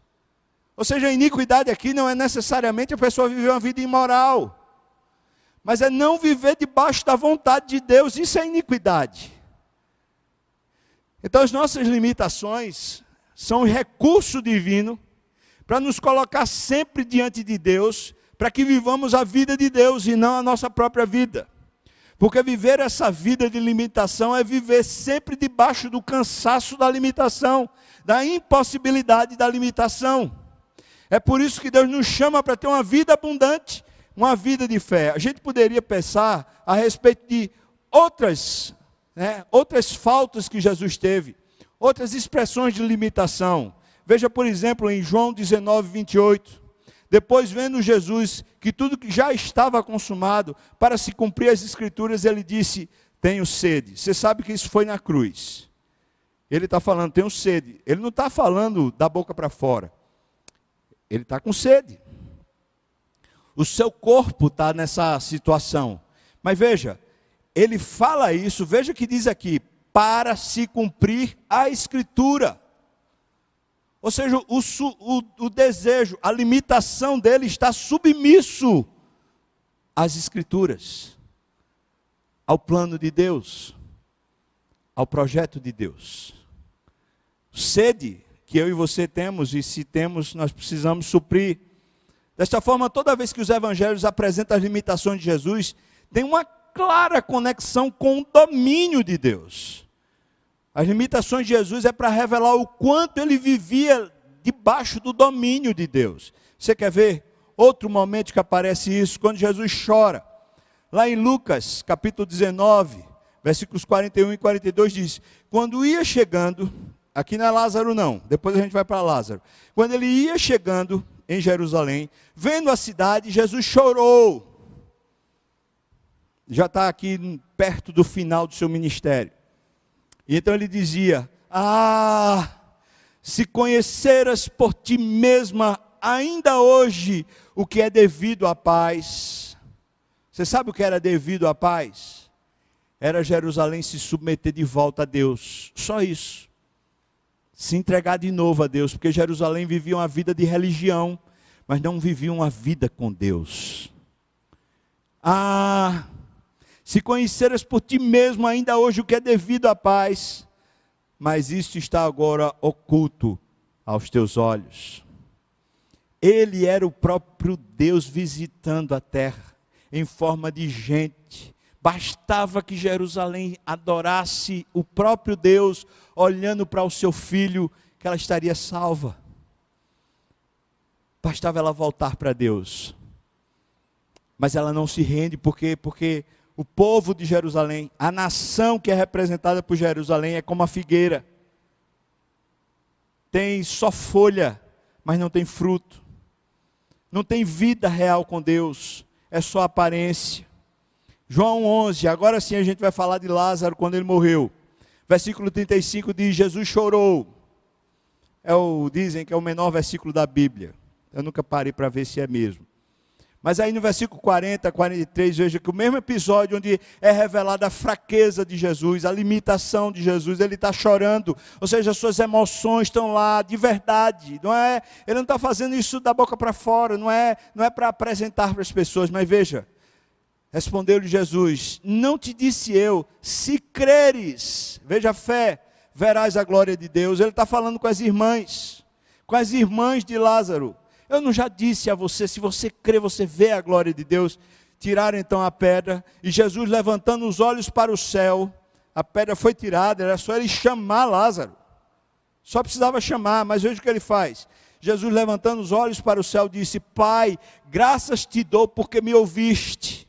Ou seja, a iniquidade aqui não é necessariamente a pessoa viver uma vida imoral, mas é não viver debaixo da vontade de Deus. Isso é iniquidade. Então, as nossas limitações são um recurso divino para nos colocar sempre diante de Deus, para que vivamos a vida de Deus e não a nossa própria vida. Porque viver essa vida de limitação é viver sempre debaixo do cansaço da limitação, da impossibilidade da limitação. É por isso que Deus nos chama para ter uma vida abundante, uma vida de fé. A gente poderia pensar a respeito de outras, né, outras faltas que Jesus teve, outras expressões de limitação. Veja, por exemplo, em João 19, 28. Depois, vendo Jesus que tudo já estava consumado, para se cumprir as Escrituras, ele disse: Tenho sede. Você sabe que isso foi na cruz. Ele está falando, tenho sede. Ele não está falando da boca para fora. Ele está com sede. O seu corpo está nessa situação. Mas veja, ele fala isso, veja o que diz aqui: para se cumprir a Escritura. Ou seja, o, o, o desejo, a limitação dele está submisso às Escrituras, ao plano de Deus, ao projeto de Deus. Sede que eu e você temos, e se temos, nós precisamos suprir. Desta forma, toda vez que os evangelhos apresentam as limitações de Jesus, tem uma clara conexão com o domínio de Deus. As limitações de Jesus é para revelar o quanto ele vivia debaixo do domínio de Deus. Você quer ver outro momento que aparece isso? Quando Jesus chora. Lá em Lucas, capítulo 19, versículos 41 e 42 diz: Quando ia chegando, aqui não é Lázaro não, depois a gente vai para Lázaro. Quando ele ia chegando em Jerusalém, vendo a cidade, Jesus chorou. Já está aqui perto do final do seu ministério. E então ele dizia: Ah, se conheceras por ti mesma ainda hoje o que é devido à paz. Você sabe o que era devido à paz? Era Jerusalém se submeter de volta a Deus. Só isso. Se entregar de novo a Deus, porque Jerusalém vivia uma vida de religião, mas não vivia uma vida com Deus. Ah, se conheceras por ti mesmo ainda hoje o que é devido à paz, mas isto está agora oculto aos teus olhos. Ele era o próprio Deus visitando a terra em forma de gente. Bastava que Jerusalém adorasse o próprio Deus, olhando para o seu filho, que ela estaria salva. Bastava ela voltar para Deus. Mas ela não se rende porque porque o povo de Jerusalém, a nação que é representada por Jerusalém é como a figueira. Tem só folha, mas não tem fruto. Não tem vida real com Deus, é só aparência. João 11, agora sim a gente vai falar de Lázaro quando ele morreu. Versículo 35 diz: Jesus chorou. É o, dizem que é o menor versículo da Bíblia. Eu nunca parei para ver se é mesmo. Mas aí no versículo 40, 43, veja que o mesmo episódio onde é revelada a fraqueza de Jesus, a limitação de Jesus, ele está chorando, ou seja, as suas emoções estão lá de verdade. Não é, ele não está fazendo isso da boca para fora, não é, não é para apresentar para as pessoas, mas veja, respondeu-lhe Jesus: Não te disse eu, se creres, veja a fé, verás a glória de Deus. Ele está falando com as irmãs, com as irmãs de Lázaro. Eu não já disse a você, se você crê, você vê a glória de Deus. Tiraram então a pedra, e Jesus levantando os olhos para o céu, a pedra foi tirada, era só ele chamar Lázaro. Só precisava chamar, mas veja o que ele faz. Jesus levantando os olhos para o céu disse: Pai, graças te dou porque me ouviste.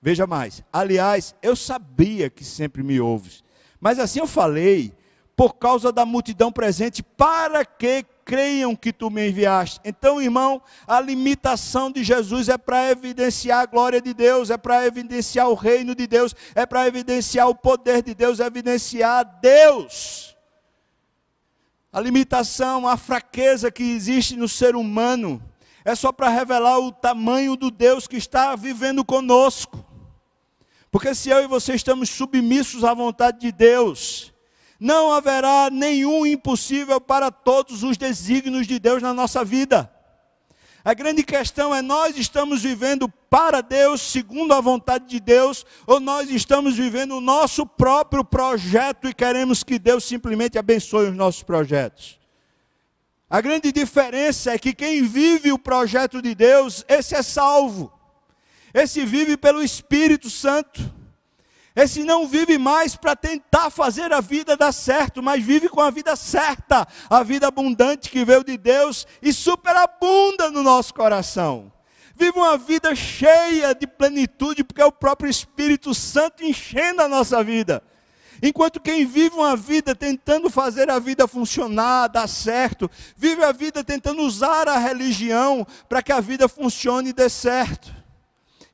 Veja mais, aliás, eu sabia que sempre me ouves, mas assim eu falei, por causa da multidão presente, para que creiam que tu me enviaste. Então, irmão, a limitação de Jesus é para evidenciar a glória de Deus, é para evidenciar o reino de Deus, é para evidenciar o poder de Deus, é evidenciar Deus. a limitação, a fraqueza que existe no ser humano, é só para revelar o tamanho do Deus que está vivendo conosco. Porque se eu e você estamos submissos à vontade de Deus, não haverá nenhum impossível para todos os desígnios de Deus na nossa vida. A grande questão é: nós estamos vivendo para Deus, segundo a vontade de Deus, ou nós estamos vivendo o nosso próprio projeto e queremos que Deus simplesmente abençoe os nossos projetos? A grande diferença é que quem vive o projeto de Deus, esse é salvo, esse vive pelo Espírito Santo. Esse não vive mais para tentar fazer a vida dar certo, mas vive com a vida certa, a vida abundante que veio de Deus e superabunda no nosso coração. Vive uma vida cheia de plenitude, porque é o próprio Espírito Santo enchendo a nossa vida. Enquanto quem vive uma vida tentando fazer a vida funcionar, dar certo, vive a vida tentando usar a religião para que a vida funcione e dê certo.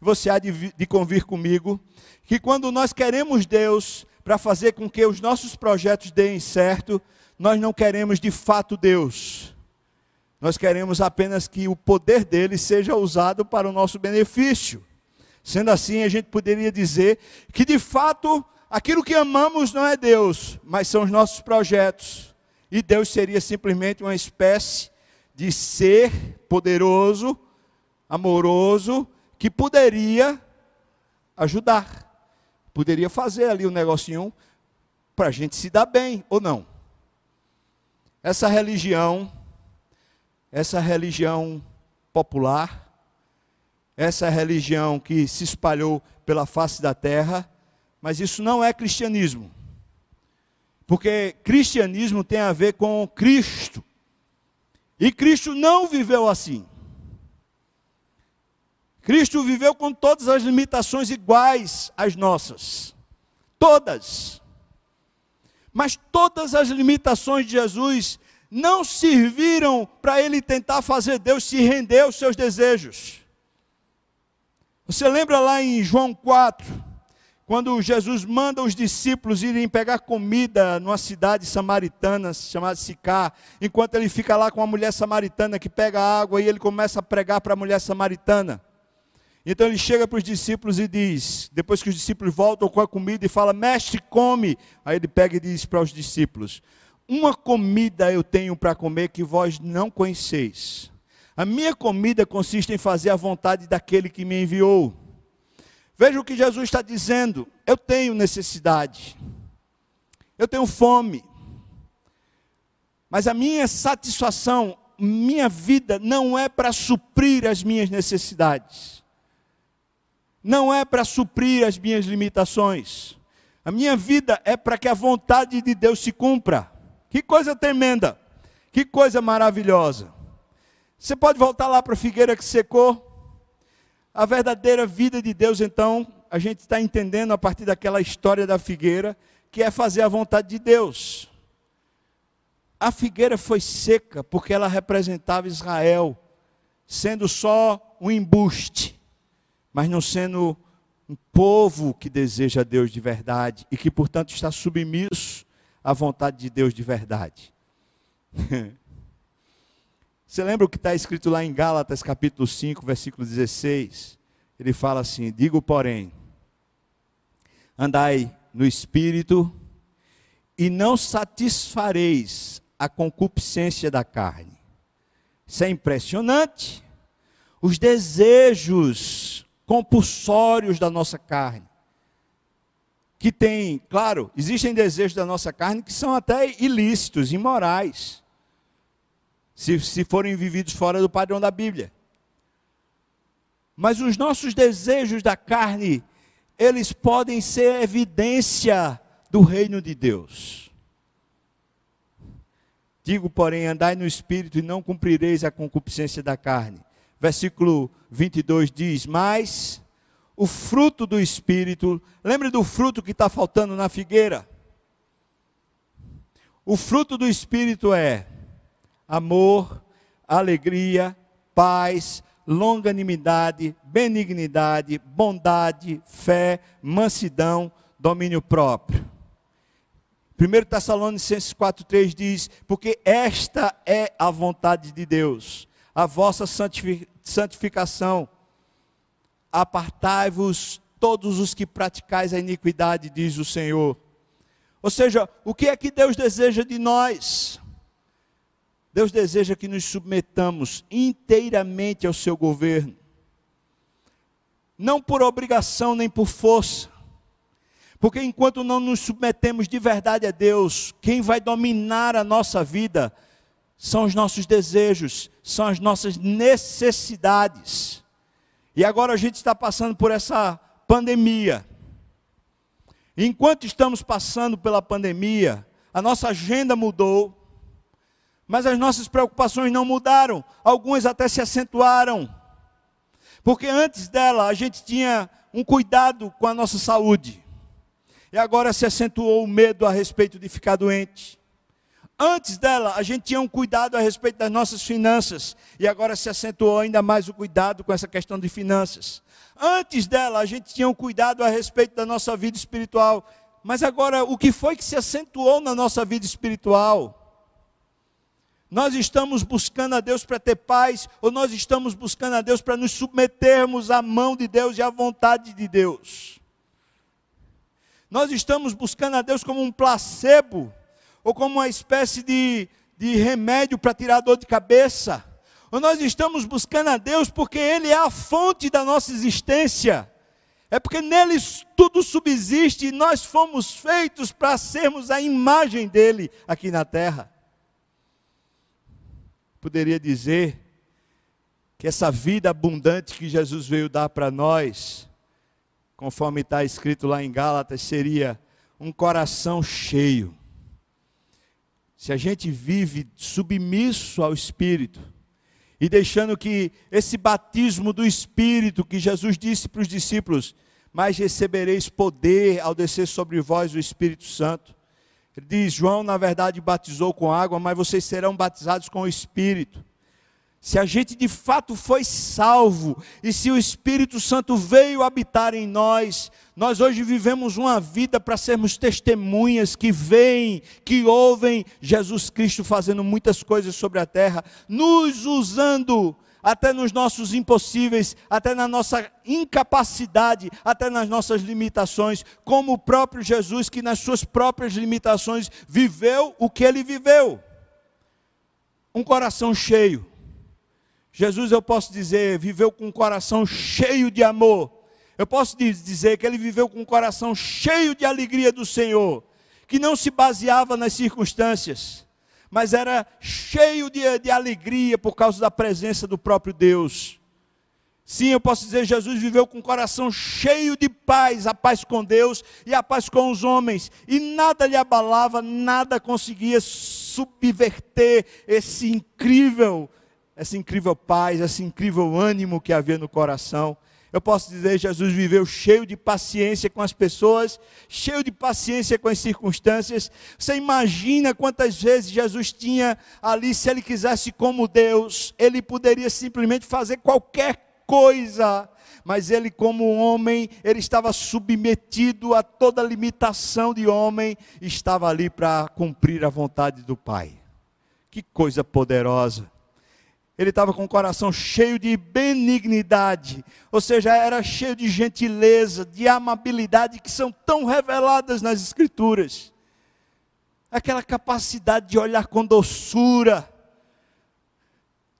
Você há de, de convir comigo que quando nós queremos Deus para fazer com que os nossos projetos deem certo, nós não queremos de fato Deus. Nós queremos apenas que o poder dele seja usado para o nosso benefício. Sendo assim, a gente poderia dizer que de fato aquilo que amamos não é Deus, mas são os nossos projetos. E Deus seria simplesmente uma espécie de ser poderoso, amoroso, que poderia ajudar poderia fazer ali um negocinho para a gente se dar bem, ou não? Essa religião, essa religião popular, essa religião que se espalhou pela face da terra, mas isso não é cristianismo. Porque cristianismo tem a ver com Cristo. E Cristo não viveu assim. Cristo viveu com todas as limitações iguais às nossas. Todas. Mas todas as limitações de Jesus não serviram para ele tentar fazer Deus se render aos seus desejos. Você lembra lá em João 4, quando Jesus manda os discípulos irem pegar comida numa cidade samaritana chamada Sicá, enquanto ele fica lá com a mulher samaritana que pega água e ele começa a pregar para a mulher samaritana. Então ele chega para os discípulos e diz, depois que os discípulos voltam com a comida e fala, mestre, come. Aí ele pega e diz para os discípulos: Uma comida eu tenho para comer que vós não conheceis. A minha comida consiste em fazer a vontade daquele que me enviou. Veja o que Jesus está dizendo: eu tenho necessidade, eu tenho fome, mas a minha satisfação, minha vida não é para suprir as minhas necessidades não é para suprir as minhas limitações. A minha vida é para que a vontade de Deus se cumpra. Que coisa tremenda, que coisa maravilhosa. Você pode voltar lá para a figueira que secou. A verdadeira vida de Deus, então, a gente está entendendo a partir daquela história da figueira, que é fazer a vontade de Deus. A figueira foi seca porque ela representava Israel, sendo só um embuste mas não sendo um povo que deseja Deus de verdade e que, portanto, está submisso à vontade de Deus de verdade. Você lembra o que está escrito lá em Gálatas, capítulo 5, versículo 16? Ele fala assim: Digo, porém, andai no espírito e não satisfareis a concupiscência da carne. Isso é impressionante. Os desejos compulsórios da nossa carne. Que tem, claro, existem desejos da nossa carne que são até ilícitos, imorais, se, se forem vividos fora do padrão da Bíblia. Mas os nossos desejos da carne, eles podem ser evidência do reino de Deus. Digo, porém, andai no espírito e não cumprireis a concupiscência da carne versículo 22 diz: Mas o fruto do Espírito, lembre do fruto que está faltando na figueira. O fruto do Espírito é amor, alegria, paz, longanimidade, benignidade, bondade, fé, mansidão, domínio próprio. 1 Tessalonicenses 4,3 diz: Porque esta é a vontade de Deus, a vossa santificação. Apartai-vos todos os que praticais a iniquidade, diz o Senhor. Ou seja, o que é que Deus deseja de nós? Deus deseja que nos submetamos inteiramente ao seu governo, não por obrigação nem por força, porque enquanto não nos submetemos de verdade a Deus, quem vai dominar a nossa vida são os nossos desejos, são as nossas necessidades. E agora a gente está passando por essa pandemia. Enquanto estamos passando pela pandemia, a nossa agenda mudou, mas as nossas preocupações não mudaram, algumas até se acentuaram. Porque antes dela a gente tinha um cuidado com a nossa saúde. E agora se acentuou o medo a respeito de ficar doente. Antes dela, a gente tinha um cuidado a respeito das nossas finanças, e agora se acentuou ainda mais o cuidado com essa questão de finanças. Antes dela, a gente tinha um cuidado a respeito da nossa vida espiritual, mas agora, o que foi que se acentuou na nossa vida espiritual? Nós estamos buscando a Deus para ter paz, ou nós estamos buscando a Deus para nos submetermos à mão de Deus e à vontade de Deus? Nós estamos buscando a Deus como um placebo, ou como uma espécie de, de remédio para tirar dor de cabeça. Ou nós estamos buscando a Deus porque Ele é a fonte da nossa existência. É porque nele tudo subsiste e nós fomos feitos para sermos a imagem dele aqui na terra. Poderia dizer que essa vida abundante que Jesus veio dar para nós conforme está escrito lá em Gálatas, seria um coração cheio. Se a gente vive submisso ao Espírito e deixando que esse batismo do Espírito que Jesus disse para os discípulos, mas recebereis poder ao descer sobre vós o Espírito Santo. Ele diz: João, na verdade, batizou com água, mas vocês serão batizados com o Espírito se a gente de fato foi salvo e se o Espírito Santo veio habitar em nós, nós hoje vivemos uma vida para sermos testemunhas que veem, que ouvem Jesus Cristo fazendo muitas coisas sobre a terra, nos usando até nos nossos impossíveis, até na nossa incapacidade, até nas nossas limitações, como o próprio Jesus, que nas suas próprias limitações viveu o que ele viveu. Um coração cheio Jesus, eu posso dizer, viveu com um coração cheio de amor. Eu posso dizer que ele viveu com um coração cheio de alegria do Senhor, que não se baseava nas circunstâncias, mas era cheio de, de alegria por causa da presença do próprio Deus. Sim, eu posso dizer, Jesus viveu com um coração cheio de paz, a paz com Deus e a paz com os homens, e nada lhe abalava, nada conseguia subverter esse incrível essa incrível paz, esse incrível ânimo que havia no coração. Eu posso dizer, Jesus viveu cheio de paciência com as pessoas, cheio de paciência com as circunstâncias. Você imagina quantas vezes Jesus tinha ali, se ele quisesse como Deus, ele poderia simplesmente fazer qualquer coisa, mas ele como homem, ele estava submetido a toda limitação de homem, estava ali para cumprir a vontade do Pai. Que coisa poderosa ele estava com o coração cheio de benignidade, ou seja, era cheio de gentileza, de amabilidade que são tão reveladas nas Escrituras. Aquela capacidade de olhar com doçura,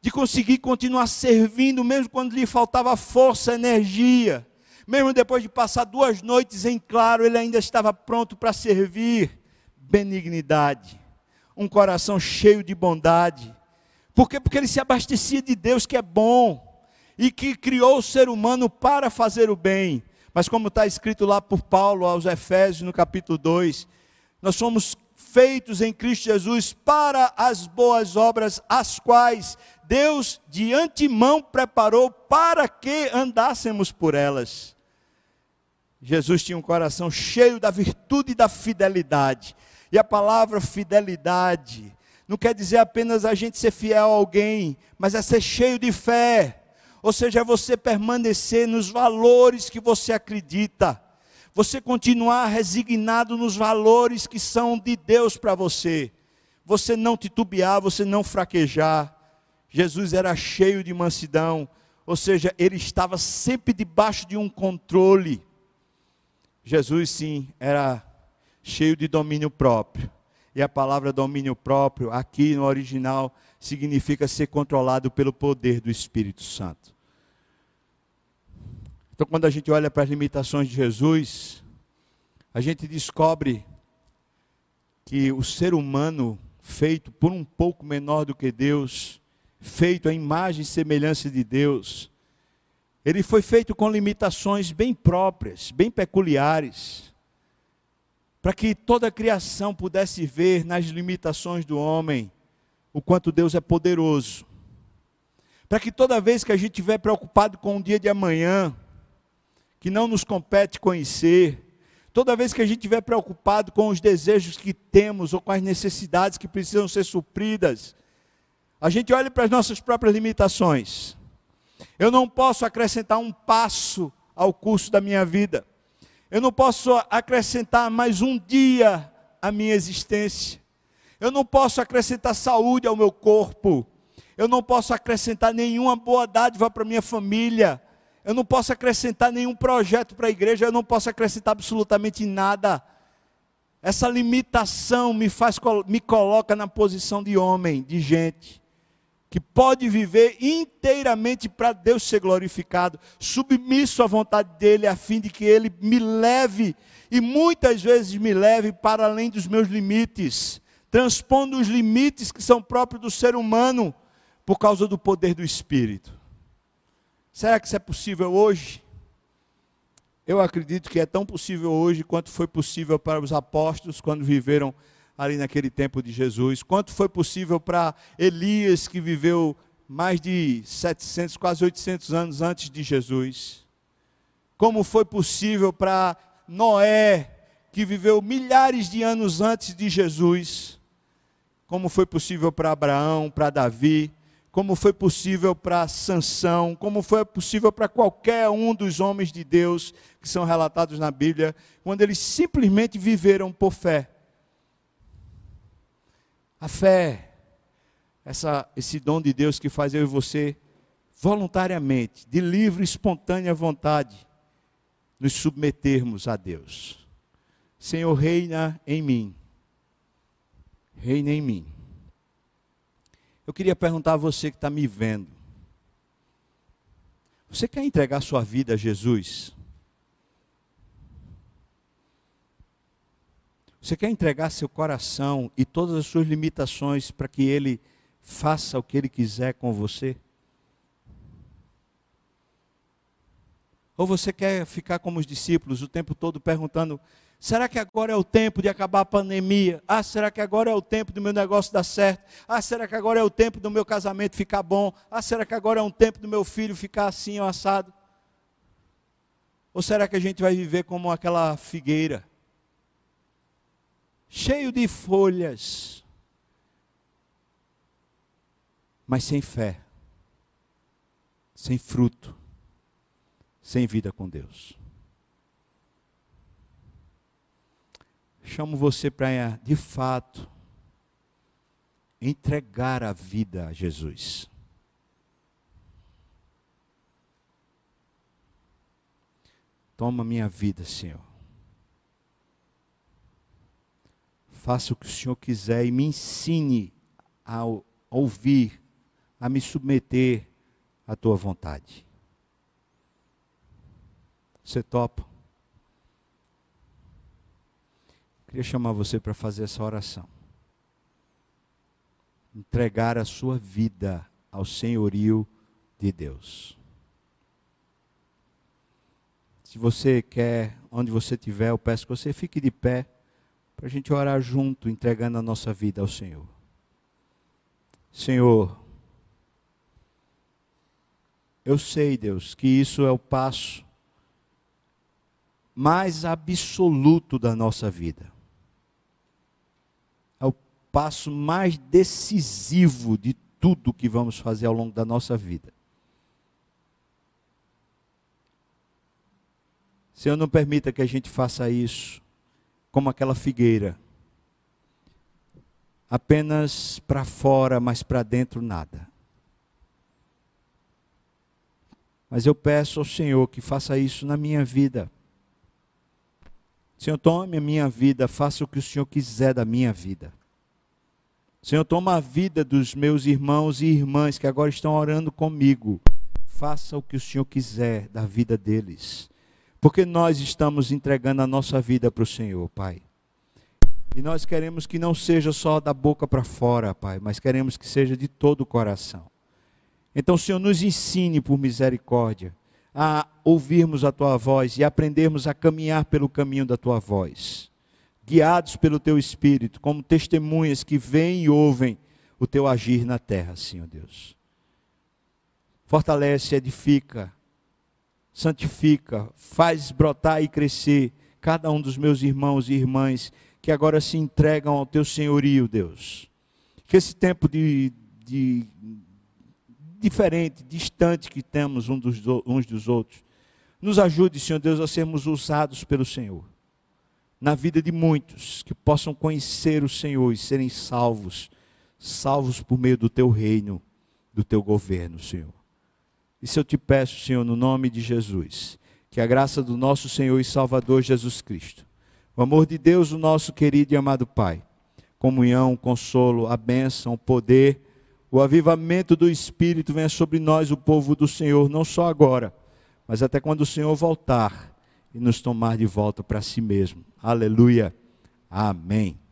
de conseguir continuar servindo, mesmo quando lhe faltava força, energia. Mesmo depois de passar duas noites em claro, ele ainda estava pronto para servir. Benignidade, um coração cheio de bondade por quê? Porque ele se abastecia de Deus que é bom e que criou o ser humano para fazer o bem. Mas como está escrito lá por Paulo aos Efésios no capítulo 2, nós somos feitos em Cristo Jesus para as boas obras, as quais Deus de antemão preparou para que andássemos por elas. Jesus tinha um coração cheio da virtude e da fidelidade. E a palavra fidelidade não quer dizer apenas a gente ser fiel a alguém, mas é ser cheio de fé. Ou seja, é você permanecer nos valores que você acredita. você continuar resignado nos valores que são de Deus para você, você não titubear, você não fraquejar. Jesus era cheio de mansidão, ou seja, ele estava sempre debaixo de um controle. Jesus, sim, era cheio de domínio próprio. E a palavra domínio próprio, aqui no original, significa ser controlado pelo poder do Espírito Santo. Então, quando a gente olha para as limitações de Jesus, a gente descobre que o ser humano, feito por um pouco menor do que Deus, feito à imagem e semelhança de Deus, ele foi feito com limitações bem próprias, bem peculiares, para que toda a criação pudesse ver nas limitações do homem o quanto Deus é poderoso. Para que toda vez que a gente estiver preocupado com o dia de amanhã, que não nos compete conhecer, toda vez que a gente estiver preocupado com os desejos que temos ou com as necessidades que precisam ser supridas, a gente olha para as nossas próprias limitações. Eu não posso acrescentar um passo ao curso da minha vida. Eu não posso acrescentar mais um dia à minha existência. Eu não posso acrescentar saúde ao meu corpo. Eu não posso acrescentar nenhuma boa dádiva para minha família. Eu não posso acrescentar nenhum projeto para a igreja. Eu não posso acrescentar absolutamente nada. Essa limitação me faz me coloca na posição de homem, de gente que pode viver inteiramente para Deus ser glorificado, submisso à vontade dele, a fim de que ele me leve e muitas vezes me leve para além dos meus limites transpondo os limites que são próprios do ser humano por causa do poder do Espírito. Será que isso é possível hoje? Eu acredito que é tão possível hoje quanto foi possível para os apóstolos quando viveram ali naquele tempo de Jesus, quanto foi possível para Elias que viveu mais de 700, quase 800 anos antes de Jesus. Como foi possível para Noé, que viveu milhares de anos antes de Jesus como foi possível para Abraão, para Davi, como foi possível para Sansão, como foi possível para qualquer um dos homens de Deus que são relatados na Bíblia, quando eles simplesmente viveram por fé. A fé, essa, esse dom de Deus que faz eu e você voluntariamente, de livre e espontânea vontade, nos submetermos a Deus. Senhor, reina em mim reina em mim. Eu queria perguntar a você que está me vendo: você quer entregar sua vida a Jesus? Você quer entregar seu coração e todas as suas limitações para que Ele faça o que Ele quiser com você? Ou você quer ficar como os discípulos o tempo todo perguntando: Será que agora é o tempo de acabar a pandemia? Ah, será que agora é o tempo do meu negócio dar certo? Ah, será que agora é o tempo do meu casamento ficar bom? Ah, será que agora é um tempo do meu filho ficar assim ou assado? Ou será que a gente vai viver como aquela figueira, cheio de folhas, mas sem fé, sem fruto, sem vida com Deus? chamo você para, de fato, entregar a vida a Jesus. Toma minha vida, Senhor. Faça o que o Senhor quiser e me ensine a ouvir, a me submeter à tua vontade. Você topa? Queria chamar você para fazer essa oração. Entregar a sua vida ao senhorio de Deus. Se você quer, onde você estiver, eu peço que você fique de pé para a gente orar junto, entregando a nossa vida ao Senhor. Senhor, eu sei, Deus, que isso é o passo mais absoluto da nossa vida passo mais decisivo de tudo que vamos fazer ao longo da nossa vida. Senhor, não permita que a gente faça isso como aquela figueira. Apenas para fora, mas para dentro nada. Mas eu peço ao Senhor que faça isso na minha vida. Senhor, tome a minha vida, faça o que o Senhor quiser da minha vida. Senhor, toma a vida dos meus irmãos e irmãs que agora estão orando comigo. Faça o que o Senhor quiser da vida deles. Porque nós estamos entregando a nossa vida para o Senhor, Pai. E nós queremos que não seja só da boca para fora, Pai, mas queremos que seja de todo o coração. Então, Senhor, nos ensine por misericórdia a ouvirmos a tua voz e aprendermos a caminhar pelo caminho da tua voz, guiados pelo teu espírito, como testemunhas que veem e ouvem o teu agir na terra, Senhor Deus. Fortalece, edifica, santifica, faz brotar e crescer cada um dos meus irmãos e irmãs que agora se entregam ao teu senhorio, Deus. Que esse tempo de, de diferente, distante que temos uns dos, uns dos outros, nos ajude, Senhor Deus, a sermos usados pelo Senhor. Na vida de muitos que possam conhecer o Senhor e serem salvos, salvos por meio do teu reino, do teu governo, Senhor. Isso eu te peço, Senhor, no nome de Jesus, que a graça do nosso Senhor e Salvador Jesus Cristo, o amor de Deus, o nosso querido e amado Pai, comunhão, consolo, a bênção, o poder, o avivamento do Espírito venha sobre nós, o povo do Senhor, não só agora, mas até quando o Senhor voltar e nos tomar de volta para si mesmo. Aleluia. Amém.